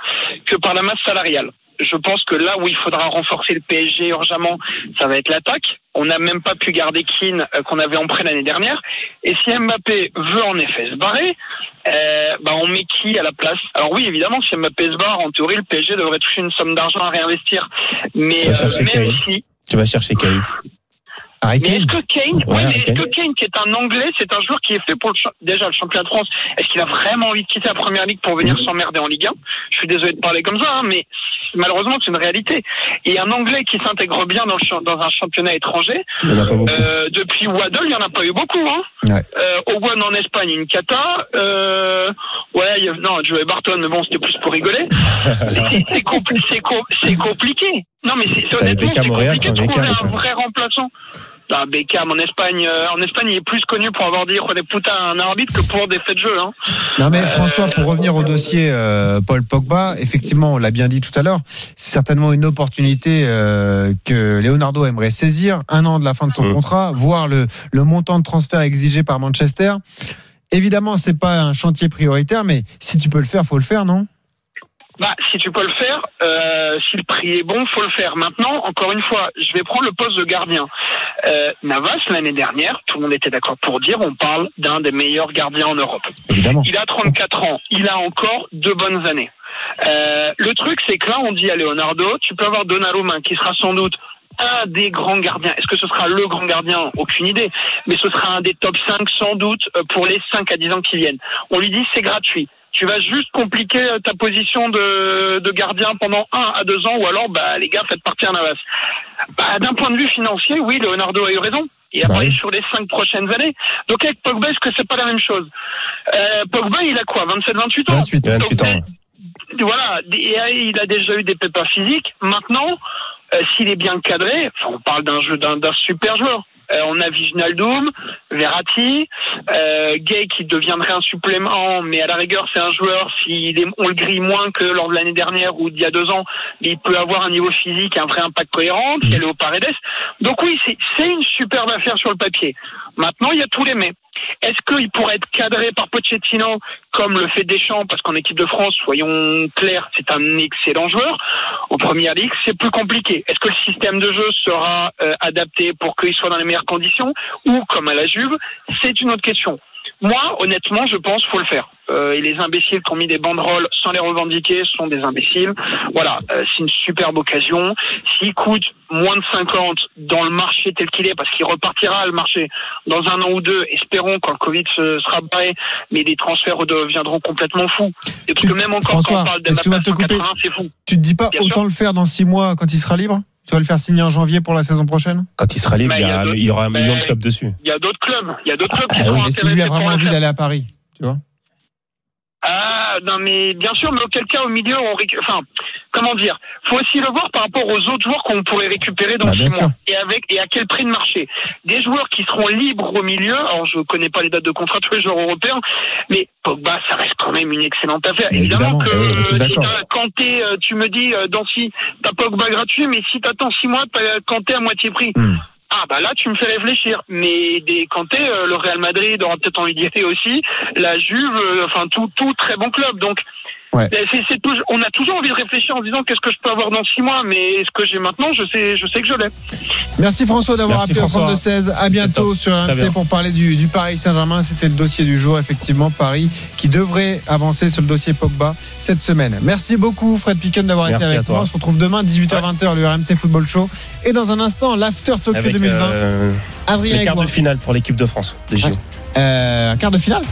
que par la masse salariale. Je pense que là où il faudra renforcer le PSG urgemment, ça va être l'attaque. On n'a même pas pu garder Keane euh, qu'on avait en prêt l'année dernière. Et si Mbappé veut en effet se barrer, euh, bah on met qui à la place? Alors oui, évidemment, si Mbappé se barre, en théorie, le PSG devrait toucher une somme d'argent à réinvestir. Mais Tu vas euh, chercher même si Tu vas chercher Kane. Harry mais est-ce Kane que Kane, Ouais, oui, mais est-ce que Kane, qui est un Anglais, c'est un joueur qui est fait pour le déjà le championnat de France Est-ce qu'il a vraiment envie de quitter la Première Ligue pour venir s'emmerder en Ligue 1 Je suis désolé de parler comme ça, hein, mais malheureusement c'est une réalité. Et un Anglais qui s'intègre bien dans, le cha- dans un championnat étranger, euh, depuis Waddle, il n'y en a pas eu beaucoup. Hein. Ouais. Euh, Owen en Espagne, une cata. Euh, ouais, y a- non, Joey Barton, mais bon, c'était plus pour rigoler. c'est c'est compli- c'est com- c'est compliqué. Non, mais c'est honnêtement, c'est compliqué de trouver un ça. vrai remplaçant. Ah, Beckham en Espagne, euh, en Espagne, il est plus connu pour avoir dit des putains à un arbitre que pour des faits de jeu. Hein. Non mais François, pour revenir au dossier euh, Paul Pogba, effectivement, on l'a bien dit tout à l'heure, c'est certainement une opportunité euh, que Leonardo aimerait saisir, un an de la fin de son Mm. contrat, voir le, le montant de transfert exigé par Manchester. Évidemment, c'est pas un chantier prioritaire, mais si tu peux le faire, faut le faire, non? Bah, si tu peux le faire, euh, si le prix est bon, faut le faire. Maintenant, encore une fois, je vais prendre le poste de gardien. Euh, Navas, l'année dernière, tout le monde était d'accord pour dire, on parle d'un des meilleurs gardiens en Europe. Évidemment. Il a 34 ans, il a encore deux bonnes années. Euh, le truc, c'est que là, on dit à Leonardo, tu peux avoir Donnarumma, qui sera sans doute un des grands gardiens. Est-ce que ce sera le grand gardien? Aucune idée. Mais ce sera un des top 5 sans doute euh, pour les 5 à 10 ans qui viennent. On lui dit c'est gratuit. Tu vas juste compliquer euh, ta position de, de gardien pendant 1 à 2 ans ou alors bah les gars faites partir Navas. Bah, d'un point de vue financier, oui, Leonardo a eu raison. Il a Bah parlé sur les 5 prochaines années. Donc avec Pogba, est-ce que c'est pas la même chose? Euh, Pogba, il a quoi? 27, 28 ans? 28. 28 ans. Donc, voilà, et, euh, il a déjà eu des pépins physiques. Maintenant, euh, s'il est bien cadré, enfin, on parle d'un jeu d'un super joueur. Euh, on a Viginaldoum, Verratti, euh, Gay qui deviendrait un supplément, mais à la rigueur c'est un joueur, est, on le grille moins que lors de l'année dernière ou d'il y a deux ans, il peut avoir un niveau physique, un vrai impact cohérent, il y a Léo Paredes. Donc oui, c'est c'est une superbe affaire sur le papier. Maintenant, il y a tous les mais. Est-ce qu'il pourrait être cadré par Pochettino comme le fait Deschamps Parce qu'en équipe de France, soyons clairs, c'est un excellent joueur. En première ligue, c'est plus compliqué. Est-ce que le système de jeu sera euh, adapté pour qu'il soit dans les meilleures conditions Ou comme à la Juve? C'est une autre question. Moi, honnêtement, je pense qu'il faut le faire. Euh, et les imbéciles qui ont mis des banderoles sans les revendiquer sont des imbéciles. Voilà, euh, c'est une superbe occasion. S'il coûte moins de 50 dans le marché tel qu'il est, parce qu'il repartira le marché dans un an ou deux, espérons quand le Covid se, sera barré, mais les transferts deviendront complètement fous. Et parce Tu- que même encore François, quand on parle de de te couper. 180, c'est fou. Tu te dis pas Bien autant sûr. le faire dans six mois quand il sera libre? Tu vas le faire signer en janvier pour la saison prochaine? Quand il sera libre, Bah, il y, il y a a- d'autres- il y aura un bah, million de clubs dessus. Il y a d'autres clubs, il y a d'autres clubs qui Ah seront oui, mais s'il lui a vraiment envie d'aller à Paris, tu vois Ah, non, mais bien sûr, mais auquel cas au milieu, on récu- enfin, comment dire, faut aussi le voir par rapport aux autres joueurs qu'on pourrait récupérer dans Bah, six mois et avec et à quel prix de marché? Des joueurs qui seront libres au milieu. Alors, je connais pas les dates de contrat de tous les joueurs européens, mais Pogba, ça reste quand même une excellente affaire. Mais Évidemment, évidemment, que tous euh, si t'as Kanté, euh, tu me dis euh, dans si t'as Pogba gratuit, mais si t'attends six mois, t'as Kanté à moitié prix. Hmm. Ah bah là tu me fais réfléchir. Mais des Kanté, euh, le Real Madrid aura peut-être envie d'y aller aussi. La Juve, euh, enfin tout tout très bon club. Donc Ouais. on a toujours envie de réfléchir en disant qu'est-ce que je peux avoir dans six mois, mais ce que j'ai maintenant, je sais je sais que je l'ai. Merci François d'avoir Merci appelé au François. 32-16. À bientôt sur RMC pour parler du, du Paris Saint-Germain. C'était le dossier du jour, effectivement. Paris qui devrait avancer sur le dossier Pogba cette semaine. Merci beaucoup Fred Picken d'avoir été avec nous. On se retrouve demain 18h20 le RMC Football Show. Et dans un instant, l'After Tokyo Avec 2020. euh, Adrien les quarts de finale pour l'équipe de France. des JO. Euh, un quart de finale?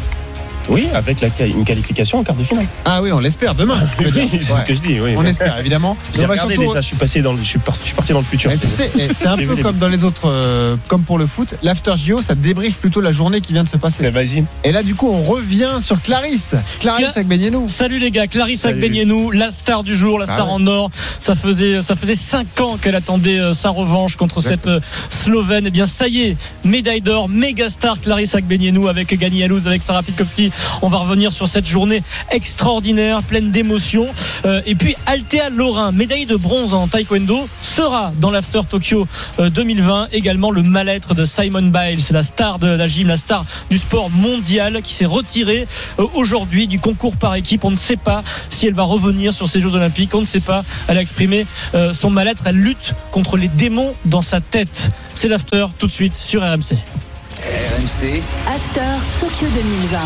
Oui, avec la, une qualification en quart de finale. Ah oui, on l'espère demain. Oui, c'est Ouais. ce que je dis. Oui. On espère évidemment. Mais J'ai regardé surtout- déjà. Je suis passé dans le, je suis parti, je suis parti dans le futur. Mais tu sais, eh, c'est un peu comme dans les autres, euh, comme pour le foot. L'after JO, ça débriefe plutôt la journée qui vient de se passer. Imagine. Et là, du coup, on revient sur Clarisse. Clarisse Cla- Agbenienou. Salut les gars, Clarisse. Agbenienou, la star du jour, la Ah star ouais. en or. Ça faisait ça faisait cinq ans qu'elle attendait euh, sa revanche contre cette euh, Slovène. Et bien ça y est, médaille d'or, méga star Clarisse Agbenienou avec Gani Alouz, avec Sarah Pitkowski. On va revenir sur cette journée extraordinaire, pleine d'émotions. Euh, et puis Althea Lorrain, médaille de bronze en taekwondo, sera dans l'after Tokyo euh, 2020. Également le mal-être de Simon Biles, la star de la gym, la star du sport mondial qui s'est retirée euh, aujourd'hui du concours par équipe. On ne sait pas si elle va revenir sur ces Jeux Olympiques. On ne sait pas. Elle a exprimé euh, son mal-être. Elle lutte contre les démons dans sa tête. C'est l'after tout de suite sur RMC. RMC. After Tokyo 2020.